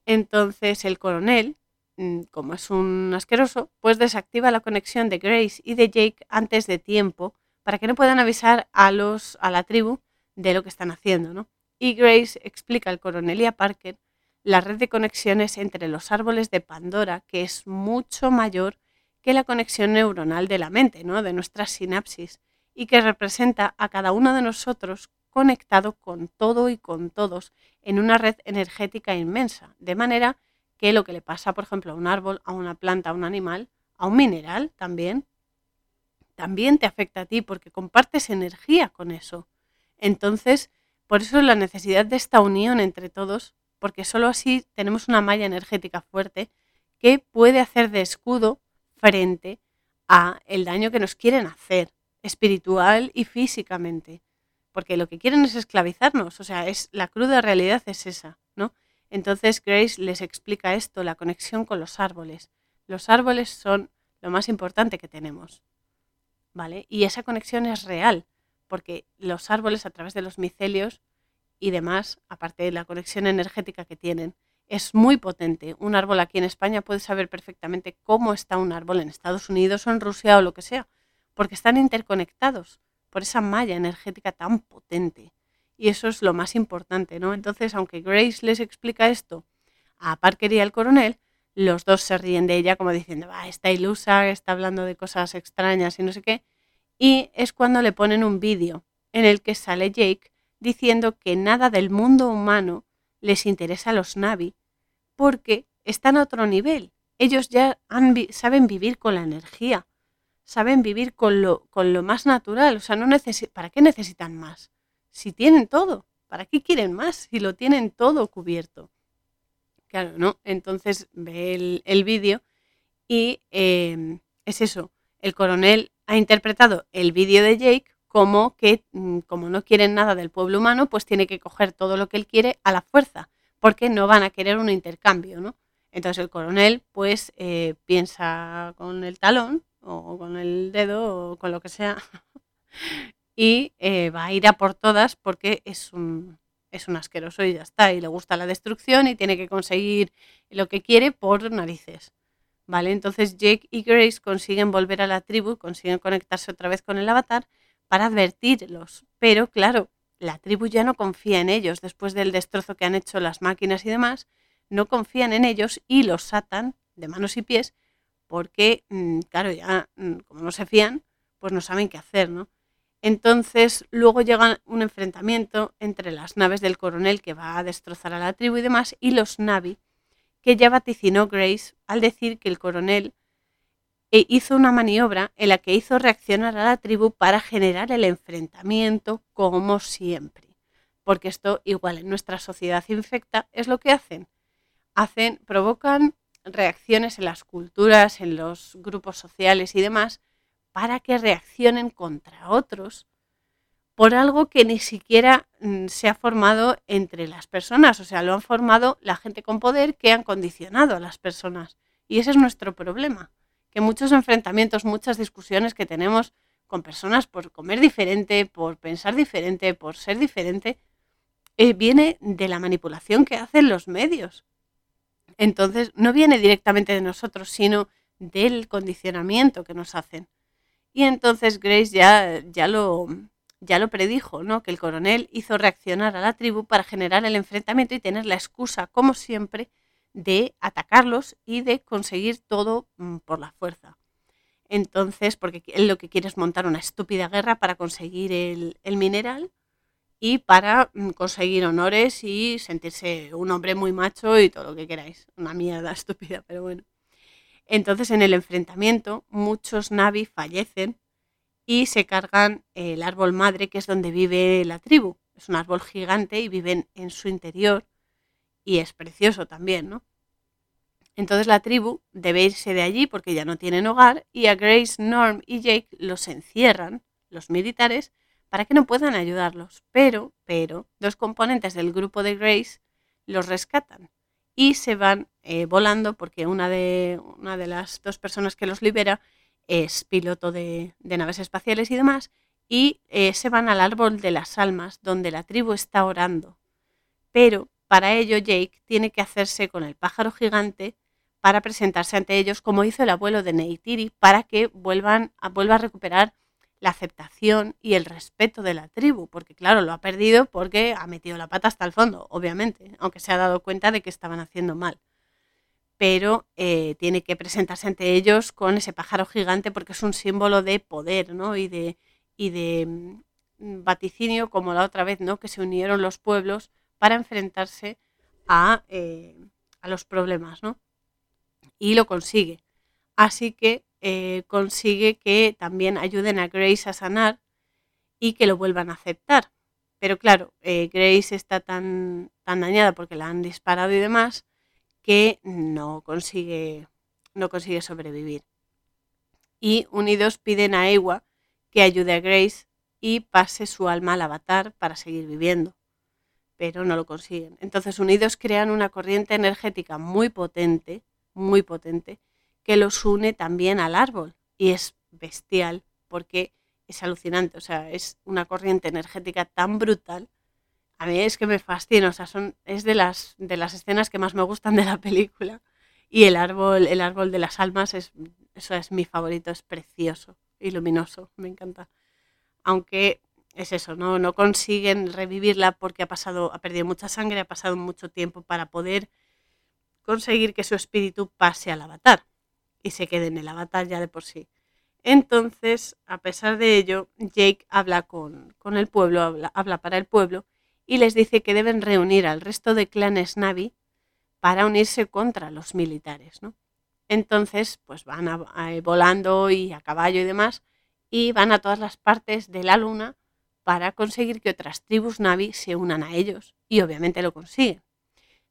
Entonces el coronel, mm, como es un asqueroso, pues desactiva la conexión de Grace y de Jake antes de tiempo para que no puedan avisar a, los, a la tribu de lo que están haciendo. ¿no? Y Grace explica al coronel y a Parker la red de conexiones entre los árboles de Pandora, que es mucho mayor que la conexión neuronal de la mente, ¿no? de nuestras sinapsis, y que representa a cada uno de nosotros conectado con todo y con todos en una red energética inmensa, de manera que lo que le pasa, por ejemplo, a un árbol, a una planta, a un animal, a un mineral también, también te afecta a ti porque compartes energía con eso. Entonces, por eso la necesidad de esta unión entre todos, porque solo así tenemos una malla energética fuerte que puede hacer de escudo frente a el daño que nos quieren hacer, espiritual y físicamente. Porque lo que quieren es esclavizarnos, o sea, es la cruda realidad es esa, ¿no? Entonces Grace les explica esto, la conexión con los árboles. Los árboles son lo más importante que tenemos. Y esa conexión es real, porque los árboles a través de los micelios y demás, aparte de la conexión energética que tienen, es muy potente. Un árbol aquí en España puede saber perfectamente cómo está un árbol en Estados Unidos o en Rusia o lo que sea, porque están interconectados por esa malla energética tan potente. Y eso es lo más importante, ¿no? Entonces, aunque Grace les explica esto a Parker y al coronel, los dos se ríen de ella como diciendo, está ilusa, está hablando de cosas extrañas y no sé qué. Y es cuando le ponen un vídeo en el que sale Jake diciendo que nada del mundo humano les interesa a los Navi porque están a otro nivel. Ellos ya saben vivir con la energía, saben vivir con lo, con lo más natural. O sea, no ¿para qué necesitan más? Si tienen todo, ¿para qué quieren más? Si lo tienen todo cubierto. Claro, ¿no? Entonces ve el, vídeo y em, es eso. El coronel ha interpretado el vídeo de Jake como que, mm, como no quieren nada del pueblo humano, pues tiene que coger todo lo que él quiere a la fuerza, porque no van a querer un intercambio, ¿no? Entonces el coronel, pues, eh, piensa con el talón o con el dedo o con lo que sea y eh, va a ir a por todas porque es un, es un asqueroso y ya está, y le gusta la destrucción y tiene que conseguir lo que quiere por narices. ¿Vale? Entonces Jake y Grace consiguen volver a la tribu, consiguen conectarse otra vez con el avatar para advertirlos. Pero claro, la tribu ya no confía en ellos después del destrozo que han hecho las máquinas y demás, no confían en ellos y los atan de manos y pies porque, mm, claro, ya mm, como no se fían, pues no saben qué hacer, ¿no? Entonces luego llega un enfrentamiento entre las naves del coronel que va a destrozar a la tribu y demás y los Navi que ya vaticinó Grace al decir que el coronel e hizo una maniobra en la que hizo reaccionar a la tribu para generar el enfrentamiento como siempre. Porque esto igual en nuestra sociedad infecta es lo que hacen. Hacen, provocan reacciones en las culturas, en los grupos sociales y demás, para que reaccionen contra otros por algo que ni siquiera mm, se ha formado entre las personas, o sea, lo han formado la gente con poder que han condicionado a las personas. Y ese es nuestro problema que muchos enfrentamientos, muchas discusiones que tenemos con personas por comer diferente, por pensar diferente, por ser diferente, eh, viene de la manipulación que hacen los medios. Entonces, no viene directamente de nosotros, sino del condicionamiento que nos hacen. Y entonces Grace ya, ya, lo, ya lo predijo, ¿no? Que el coronel hizo reaccionar a la tribu para generar el enfrentamiento y tener la excusa, como siempre, de atacarlos y de conseguir todo mm, por la fuerza. Entonces, porque él lo que quiere es montar una estúpida guerra para conseguir el, mineral y para mm, conseguir honores y sentirse un hombre muy macho y todo lo que queráis. Una mierda estúpida, pero bueno. Entonces, en el enfrentamiento, muchos Navi fallecen y se cargan el árbol madre, que es donde vive la tribu. Es un árbol gigante y viven en su interior y es precioso también, ¿no? Entonces la tribu debe irse de allí porque ya no tienen hogar y a Grace, Norm y Jake los encierran, los militares, para que no puedan ayudarlos. Pero, pero, dos componentes del grupo de Grace los rescatan y se van eh, volando porque una de, una de las dos personas que los libera es piloto de, naves espaciales y demás, y eh, se van al árbol de las almas, donde la tribu está orando. Pero para ello, Jake tiene que hacerse con el pájaro gigante para presentarse ante ellos, como hizo el abuelo de Neytiri, para que vuelvan a, vuelva a recuperar la aceptación y el respeto de la tribu, porque claro, lo ha perdido porque ha metido la pata hasta el fondo, obviamente, aunque se ha dado cuenta de que estaban haciendo mal. Pero eh, tiene que presentarse ante ellos con ese pájaro gigante porque es un símbolo de poder ¿no? y, de, y de mm, vaticinio, como la otra vez, ¿no? que se unieron los pueblos para enfrentarse a, eh, a los problemas, ¿no? Y lo consigue. Así que eh, consigue que también ayuden a Grace a sanar y que lo vuelvan a aceptar. Pero claro, eh, Grace está tan, tan dañada porque la han disparado y demás que no consigue, no consigue sobrevivir. Y unidos piden a Ewa que ayude a Grace y pase su alma al avatar para seguir viviendo pero no lo consiguen. Entonces, unidos crean una corriente energética muy potente, muy potente, que los une también al árbol. Y es bestial porque es alucinante, o sea, es una corriente energética tan brutal. A mí es que me fascina, o sea, son, es de las, de las escenas que más me gustan de la película. Y el árbol, el árbol de las almas, es, eso es mi favorito, es precioso y luminoso, me encanta. Aunque es eso, ¿no? no consiguen revivirla porque ha pasado, ha perdido mucha sangre, ha pasado mucho tiempo para poder conseguir que su espíritu pase al avatar y se quede en el avatar ya de por sí. Entonces, a pesar de ello, Jake habla con, el pueblo, habla, habla, para el pueblo y les dice que deben reunir al resto de clanes Navi para unirse contra los militares, ¿no? Entonces, pues van volando y a caballo y demás y van a todas las partes de la luna para conseguir que otras tribus Navi se unan a ellos, y obviamente lo consiguen.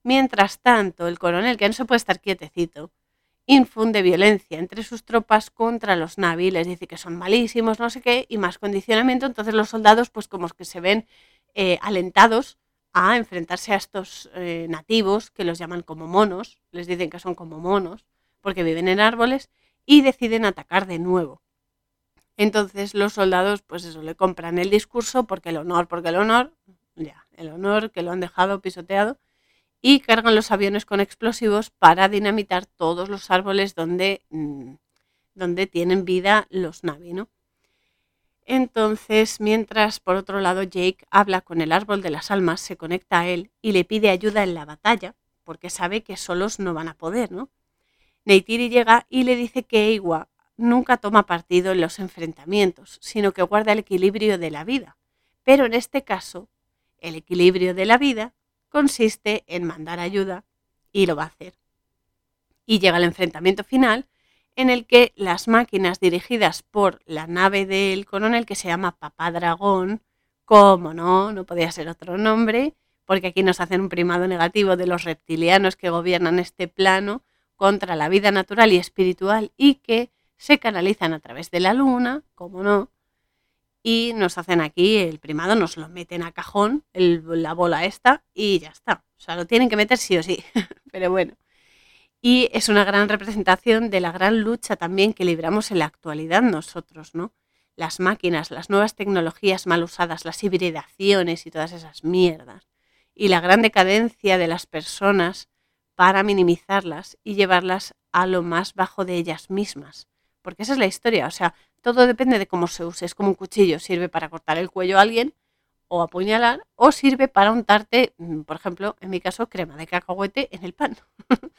Mientras tanto, el coronel, que no se puede estar quietecito, infunde violencia entre sus tropas contra los Navi, les dice que son malísimos, no sé qué, y más condicionamiento, entonces los soldados pues como que se ven eh, alentados a enfrentarse a estos eh, nativos, que los llaman como monos, les dicen que son como monos, porque viven en árboles, y deciden atacar de nuevo. Entonces los soldados, pues eso, le compran el discurso porque el honor, porque el honor, ya, el honor que lo han dejado pisoteado, y cargan los aviones con explosivos para dinamitar todos los árboles donde, mm, donde tienen vida los Navi, ¿no? Entonces, mientras por otro lado Jake habla con el árbol de las almas, se conecta a él y le pide ayuda en la batalla, porque sabe que solos no van a poder, ¿no? Neytiri llega y le dice que Ewa nunca toma partido en los enfrentamientos, sino que guarda el equilibrio de la vida. Pero en este caso, el equilibrio de la vida consiste en mandar ayuda y lo va a hacer. Y llega el enfrentamiento final en el que las máquinas dirigidas por la nave del coronel, que se llama Papá Dragón, como no, no podía ser otro nombre, porque aquí nos hacen un primado negativo de los reptilianos que gobiernan este plano contra la vida natural y espiritual y que se canalizan a través de la luna, como no, y nos hacen aquí el primado, nos lo meten a cajón, la bola esta, y ya está. O sea, lo tienen que meter sí o sí, pero bueno. Y es una gran representación de la gran lucha también que libramos en la actualidad nosotros, ¿no? Las máquinas, las nuevas tecnologías mal usadas, las hibridaciones y todas esas mierdas. Y la gran decadencia de las personas para minimizarlas y llevarlas a lo más bajo de ellas mismas. Porque esa es la historia, o sea, todo depende de cómo se use. Es como un cuchillo, sirve para cortar el cuello a alguien o apuñalar, o sirve para untarte, mm, por ejemplo, en mi caso, crema de cacahuete en el pan.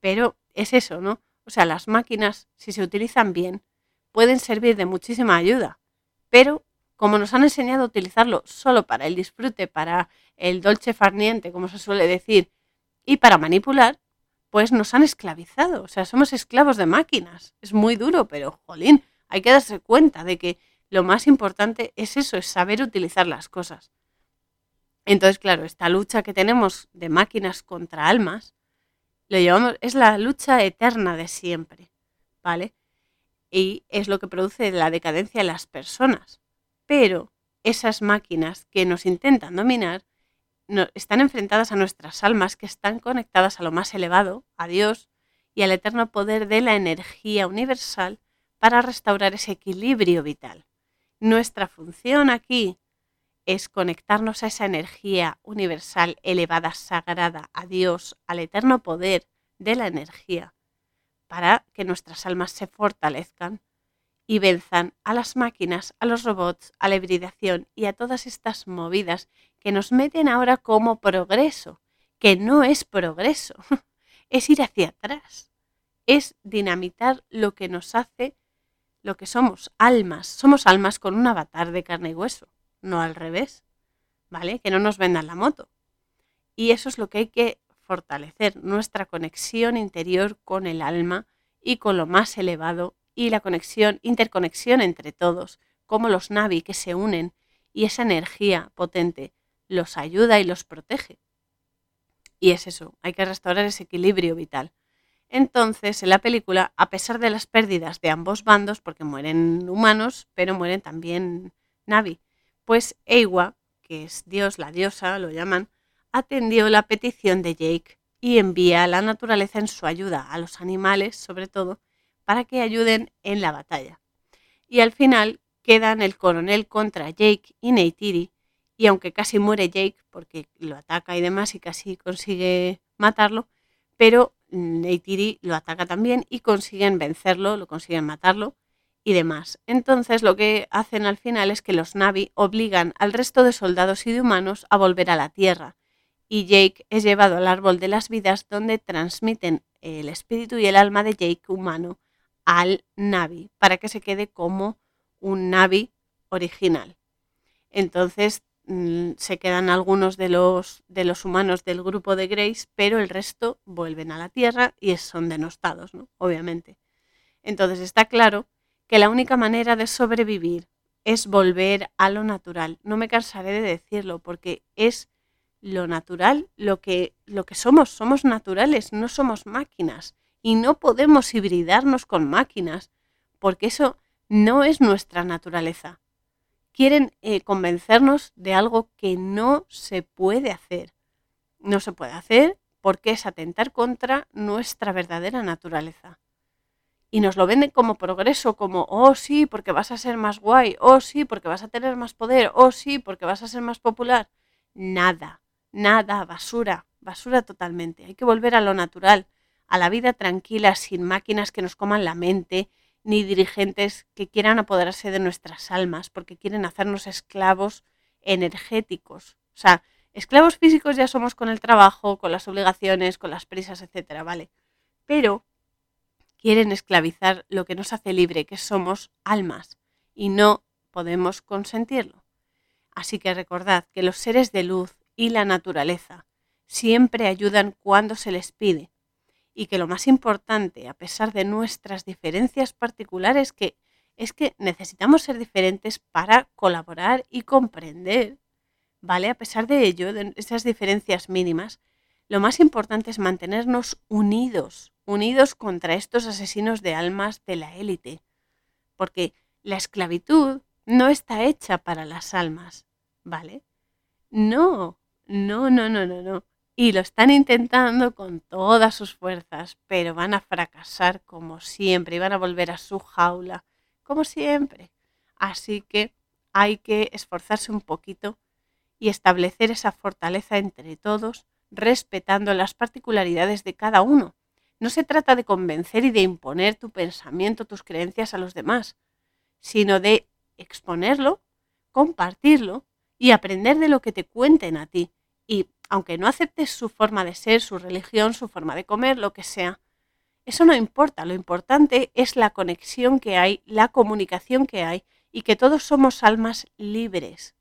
Pero es eso, ¿no? O sea, las máquinas, si se utilizan bien, pueden servir de muchísima ayuda, pero como nos han enseñado a utilizarlo solo para el disfrute, para el dolce farniente, como se suele decir, y para manipular, pues nos han esclavizado. O sea, somos esclavos de máquinas. Es muy duro, pero jolín, hay que darse cuenta de que lo más importante es eso, es saber utilizar las cosas. Entonces, claro, esta lucha que tenemos de máquinas contra almas, lo llevamos, es la lucha eterna de siempre, ¿vale? Y es lo que produce la decadencia de las personas. Pero esas máquinas que nos intentan dominar están enfrentadas a nuestras almas que están conectadas a lo más elevado, a Dios y al eterno poder de la energía universal para restaurar ese equilibrio vital. Nuestra función aquí es conectarnos a esa energía universal elevada, sagrada, a Dios, al eterno poder de la energía, para que nuestras almas se fortalezcan y venzan a las máquinas, a los robots, a la hibridación y a todas estas movidas que nos meten ahora como progreso, que no es progreso, es ir hacia atrás, es dinamitar lo que nos hace lo que somos, almas. Somos almas con un avatar de carne y hueso, no al revés, ¿vale? Que no nos vendan la moto. Y eso es lo que hay que fortalecer, nuestra conexión interior con el alma y con lo más elevado y la conexión, interconexión entre todos, como los Navi que se unen y esa energía potente los ayuda y los protege. Y es eso, hay que restaurar ese equilibrio vital. Entonces, en la película, a pesar de las pérdidas de ambos bandos, porque mueren humanos, pero mueren también Navi, pues Ewa, que es Dios, la diosa, lo llaman, atendió la petición de Jake y envía a la naturaleza en su ayuda, a los animales sobre todo, para que ayuden en la batalla. Y al final quedan el coronel contra Jake y Neytiri, y aunque casi muere Jake porque lo ataca y demás y casi consigue matarlo, pero Neytiri lo ataca también y consiguen vencerlo, lo consiguen matarlo y demás. Entonces lo que hacen al final es que los Navi obligan al resto de soldados y de humanos a volver a la Tierra y Jake es llevado al árbol de las vidas donde transmiten el espíritu y el alma de Jake humano al Navi para que se quede como un Navi original. Entonces Mm, se quedan algunos de los, de los humanos del grupo de Grace, pero el resto vuelven a la Tierra y son denostados, ¿no? obviamente. Entonces está claro que la única manera de sobrevivir es volver a lo natural. No me cansaré de decirlo porque es lo natural lo que, lo que somos. Somos naturales, no somos máquinas. Y no podemos hibridarnos con máquinas porque eso no es nuestra naturaleza quieren eh, convencernos de algo que no se puede hacer. No se puede hacer porque es atentar contra nuestra verdadera naturaleza. Y nos lo venden como progreso, como, oh sí, porque vas a ser más guay, oh sí, porque vas a tener más poder, oh sí, porque vas a ser más popular. Nada, nada, basura, basura totalmente. Hay que volver a lo natural, a la vida tranquila, sin máquinas que nos coman la mente, ni dirigentes que quieran apoderarse de nuestras almas porque quieren hacernos esclavos energéticos. O sea, esclavos físicos ya somos con el trabajo, con las obligaciones, con las prisas, etcétera, ¿vale? Pero quieren esclavizar lo que nos hace libre, que somos almas, y no podemos consentirlo. Así que recordad que los seres de luz y la naturaleza siempre ayudan cuando se les pide, y que lo más importante, a pesar de nuestras diferencias particulares, que es que necesitamos ser diferentes para colaborar y comprender, ¿vale? A pesar de ello, de esas diferencias mínimas, lo más importante es mantenernos unidos, unidos contra estos asesinos de almas de la élite, porque la esclavitud no está hecha para las almas, ¿vale? No, no, no, no, no, no. Y lo están intentando con todas sus fuerzas, pero van a fracasar como siempre y van a volver a su jaula, como siempre. Así que hay que esforzarse un poquito y establecer esa fortaleza entre todos, respetando las particularidades de cada uno. No se trata de convencer y de imponer tu pensamiento, tus creencias a los demás, sino de exponerlo, compartirlo y aprender de lo que te cuenten a ti. Y aunque no aceptes su forma de ser, su religión, su forma de comer, lo que sea, eso no importa. Lo importante es la conexión que hay, la comunicación que hay y que todos somos almas libres.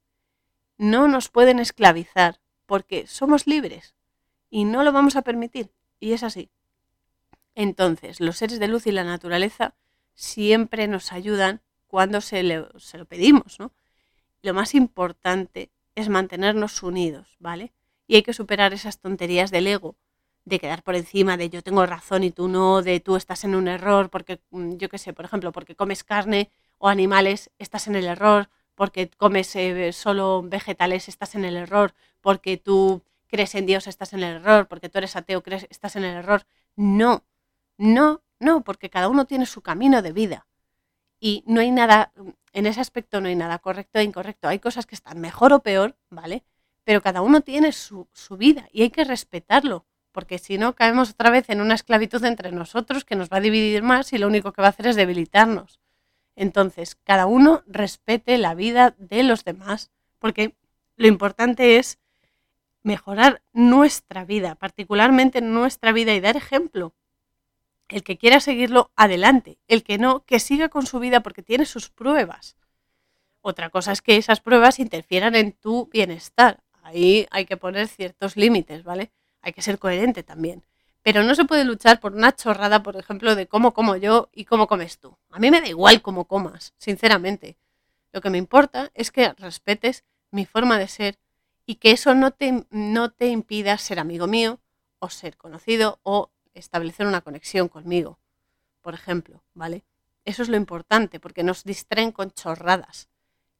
No nos pueden esclavizar porque somos libres y no lo vamos a permitir. Y es así. Entonces, los seres de luz y la naturaleza siempre nos ayudan cuando se, se lo pedimos, ¿no? lo más importante es mantenernos unidos, ¿vale? Y hay que superar esas tonterías del ego, de quedar por encima de yo tengo razón y tú no, de tú estás en un error, porque mm, yo qué sé, por ejemplo, porque comes carne o animales, estás en el error, porque comes eh, solo vegetales, estás en el error, porque tú crees en Dios, estás en el error, porque tú eres ateo, crees, estás en el error. No, no, no, porque cada uno tiene su camino de vida. Y no hay nada, en ese aspecto no hay nada correcto e incorrecto. Hay cosas que están mejor o peor, ¿vale? Pero cada uno tiene su, vida y hay que respetarlo, porque si no caemos otra vez en una esclavitud entre nosotros que nos va a dividir más y lo único que va a hacer es debilitarnos. Entonces, cada uno respete la vida de los demás, porque lo importante es mejorar nuestra vida, particularmente nuestra vida y dar ejemplo. El que quiera seguirlo, adelante. El que no, que siga con su vida porque tiene sus pruebas. Otra cosa es que esas pruebas interfieran en tu bienestar. Ahí hay que poner ciertos límites, ¿vale? Hay que ser coherente también. Pero no se puede luchar por una chorrada, por ejemplo, de cómo como yo y cómo comes tú. A mí me da igual cómo comas, sinceramente. Lo que me importa es que respetes mi forma de ser y que eso no te, no te impida ser amigo mío o ser conocido o establecer una conexión conmigo, por ejemplo, ¿vale? Eso es lo importante, porque nos distraen con chorradas.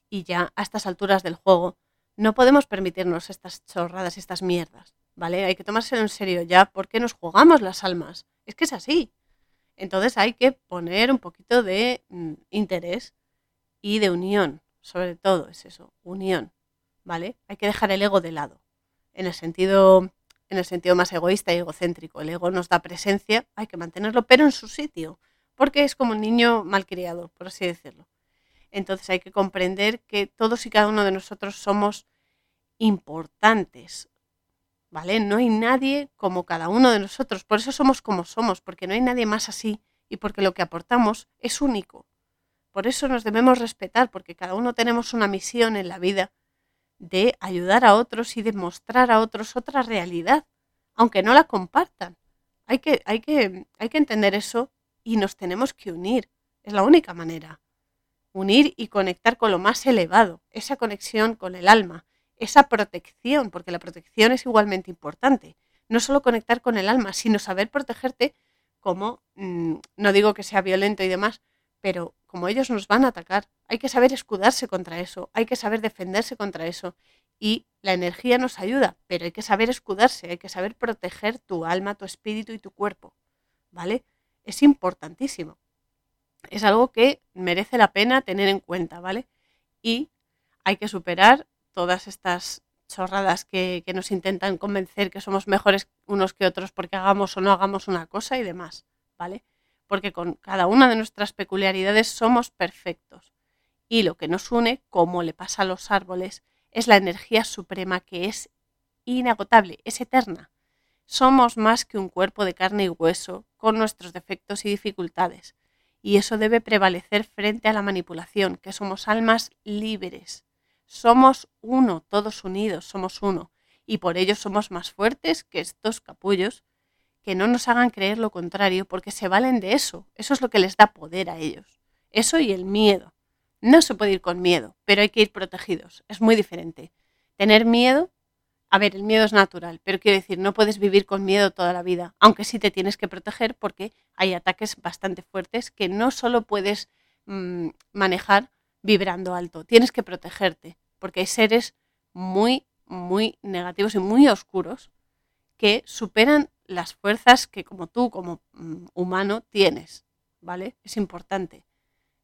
Y ya a estas alturas del juego no podemos permitirnos estas chorradas, estas mierdas, ¿vale? Hay que tomárselo en serio ya porque nos jugamos las almas. Es que es así. Entonces hay que poner un poquito de mm, interés y de unión, sobre todo es eso, unión, ¿vale? Hay que dejar el ego de lado, en el sentido en el sentido más egoísta y egocéntrico. El ego nos da presencia, hay que mantenerlo, pero en su sitio, porque es como un niño malcriado, por así decirlo. Entonces hay que comprender que todos y cada uno de nosotros somos importantes, ¿vale? No hay nadie como cada uno de nosotros, por eso somos como somos, porque no hay nadie más así y porque lo que aportamos es único. Por eso nos debemos respetar, porque cada uno tenemos una misión en la vida de ayudar a otros y de mostrar a otros otra realidad, aunque no la compartan. Hay que, hay que, hay que entender eso y nos tenemos que unir. Es la única manera. Unir y conectar con lo más elevado, esa conexión con el alma, esa protección, porque la protección es igualmente importante. No solo conectar con el alma, sino saber protegerte como, mm, no digo que sea violento y demás, pero como ellos nos van a atacar, hay que saber escudarse contra eso, hay que saber defenderse contra eso. Y la energía nos ayuda, pero hay que saber escudarse, hay que saber proteger tu alma, tu espíritu y tu cuerpo. ¿Vale? Es importantísimo. Es algo que merece la pena tener en cuenta, ¿vale? Y hay que superar todas estas chorradas que, que nos intentan convencer que somos mejores unos que otros porque hagamos o no hagamos una cosa y demás, ¿vale? porque con cada una de nuestras peculiaridades somos perfectos. Y lo que nos une, como le pasa a los árboles, es la energía suprema que es inagotable, es eterna. Somos más que un cuerpo de carne y hueso, con nuestros defectos y dificultades. Y eso debe prevalecer frente a la manipulación, que somos almas libres. Somos uno, todos unidos, somos uno. Y por ello somos más fuertes que estos capullos que no nos hagan creer lo contrario porque se valen de eso. Eso es lo que les da poder a ellos. Eso y el miedo. No se puede ir con miedo, pero hay que ir protegidos. Es muy diferente. Tener miedo, a ver, el miedo es natural, pero quiero decir, no puedes vivir con miedo toda la vida, aunque sí te tienes que proteger porque hay ataques bastante fuertes que no solo puedes mm, manejar vibrando alto, tienes que protegerte, porque hay seres muy, muy negativos y muy oscuros que superan las fuerzas que como tú, como mm, humano, tienes, ¿vale? Es importante.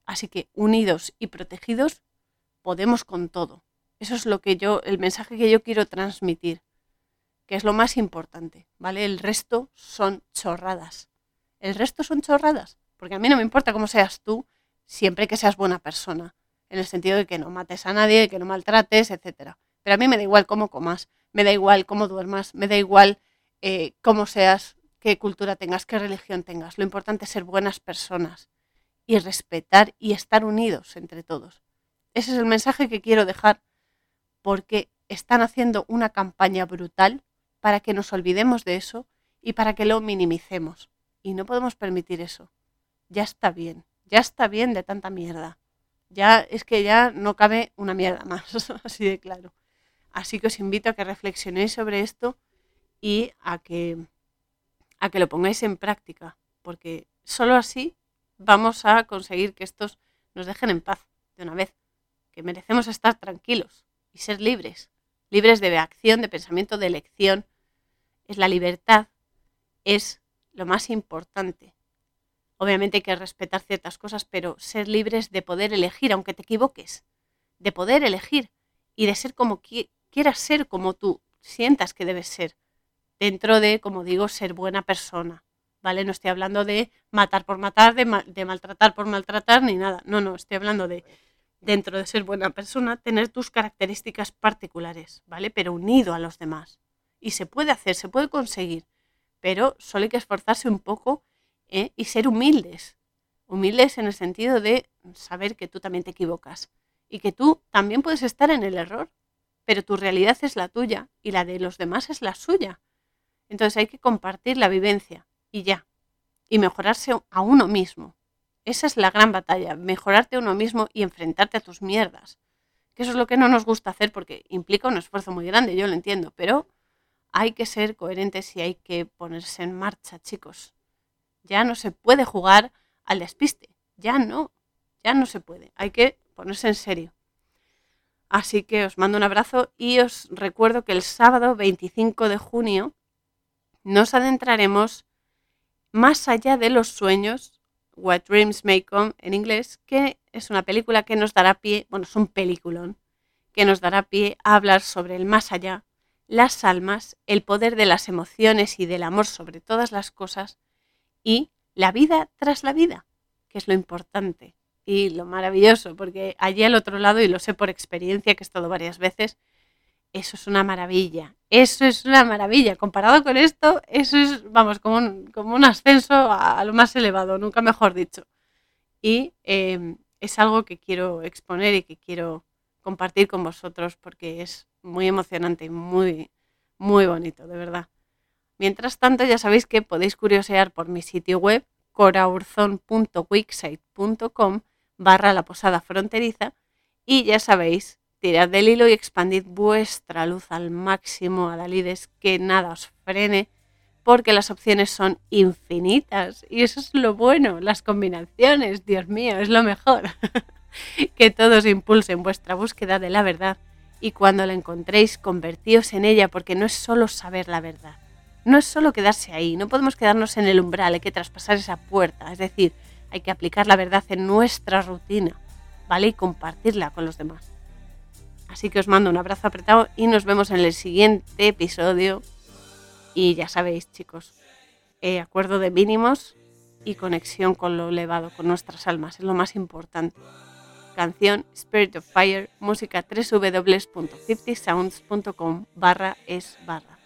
Así que unidos y protegidos podemos con todo. Eso es lo que yo, el mensaje que yo quiero transmitir, que es lo más importante, ¿vale? El resto son chorradas. El resto son chorradas, porque a mí no me importa cómo seas tú, siempre que seas buena persona, en el sentido de que no mates a nadie, que no maltrates, etc. Pero a mí me da igual cómo comas, me da igual cómo duermas, me da igual eh, cómo seas, qué cultura tengas, qué religión tengas. Lo importante es ser buenas personas y respetar y estar unidos entre todos. Ese es el mensaje que quiero dejar porque están haciendo una campaña brutal para que nos olvidemos de eso y para que lo minimicemos. Y no podemos permitir eso. Ya está bien, ya está bien de tanta mierda. Ya es que ya no cabe una mierda más, así de claro. Así que os invito a que reflexionéis sobre esto y a que, a que lo pongáis en práctica, porque solo así vamos a conseguir que estos nos dejen en paz de una vez, que merecemos estar tranquilos y ser libres, libres de acción, de pensamiento, de elección. Es la libertad, es lo más importante. Obviamente hay que respetar ciertas cosas, pero ser libres de poder elegir, aunque te equivoques, de poder elegir y de ser como quieras ser, como tú sientas que debes ser, dentro de, como digo, ser buena persona. ¿vale? No estoy hablando de matar por matar, de, de maltratar por maltratar, ni nada. No, no, estoy hablando de, dentro de ser buena persona, tener tus características particulares, ¿vale? Pero unido a los demás. Y se puede hacer, se puede conseguir, pero solo hay que esforzarse un poco ¿eh? y ser humildes. Humildes en el sentido de saber que tú también te equivocas y que tú también puedes estar en el error, pero tu realidad es la tuya y la de los demás es la suya. Entonces hay que compartir la vivencia y ya. Y mejorarse a uno mismo. Esa es la gran batalla, mejorarte a uno mismo y enfrentarte a tus mierdas. Que eso es lo que no nos gusta hacer porque implica un esfuerzo muy grande, yo lo entiendo, pero hay que ser coherentes y hay que ponerse en marcha, chicos. Ya no se puede jugar al despiste, ya no, ya no se puede, hay que ponerse en serio. Así que os mando un abrazo y os recuerdo que el sábado 25 de junio nos adentraremos más allá de los sueños, What Dreams May Come en inglés, que es una película que nos dará pie, bueno, es un peliculón, que nos dará pie a hablar sobre el más allá, las almas, el poder de las emociones y del amor sobre todas las cosas y la vida tras la vida, que es lo importante y lo maravilloso, porque allí al otro lado, y lo sé por experiencia que he estado varias veces, eso es una maravilla. Eso es una maravilla. Comparado con esto, eso es, vamos, como un, como un ascenso a, lo más elevado, nunca mejor dicho. Y em, es algo que quiero exponer y que quiero compartir con vosotros porque es muy emocionante y muy, muy bonito, de verdad. Mientras tanto, ya sabéis que podéis curiosear por mi sitio web coraurzon.wixsite.com barra la posada fronteriza y ya sabéis tirad del hilo y expandid vuestra luz al máximo, adalides, que nada os frene, porque las opciones son infinitas. Y eso es lo bueno, las combinaciones, Dios mío, es lo mejor. que todos impulsen vuestra búsqueda de la verdad y cuando la encontréis, convertíos en ella, porque no es solo saber la verdad. No es solo quedarse ahí, no podemos quedarnos en el umbral, hay que traspasar esa puerta, es decir, hay que aplicar la verdad en nuestra rutina, ¿vale? Y compartirla con los demás. Así que os mando un abrazo apretado y nos vemos en el siguiente episodio. Y ya sabéis, chicos, eh, acuerdo de mínimos y conexión con lo elevado, con nuestras almas, es lo más importante. Canción Spirit of Fire, música www.50sounds.com barra es barra.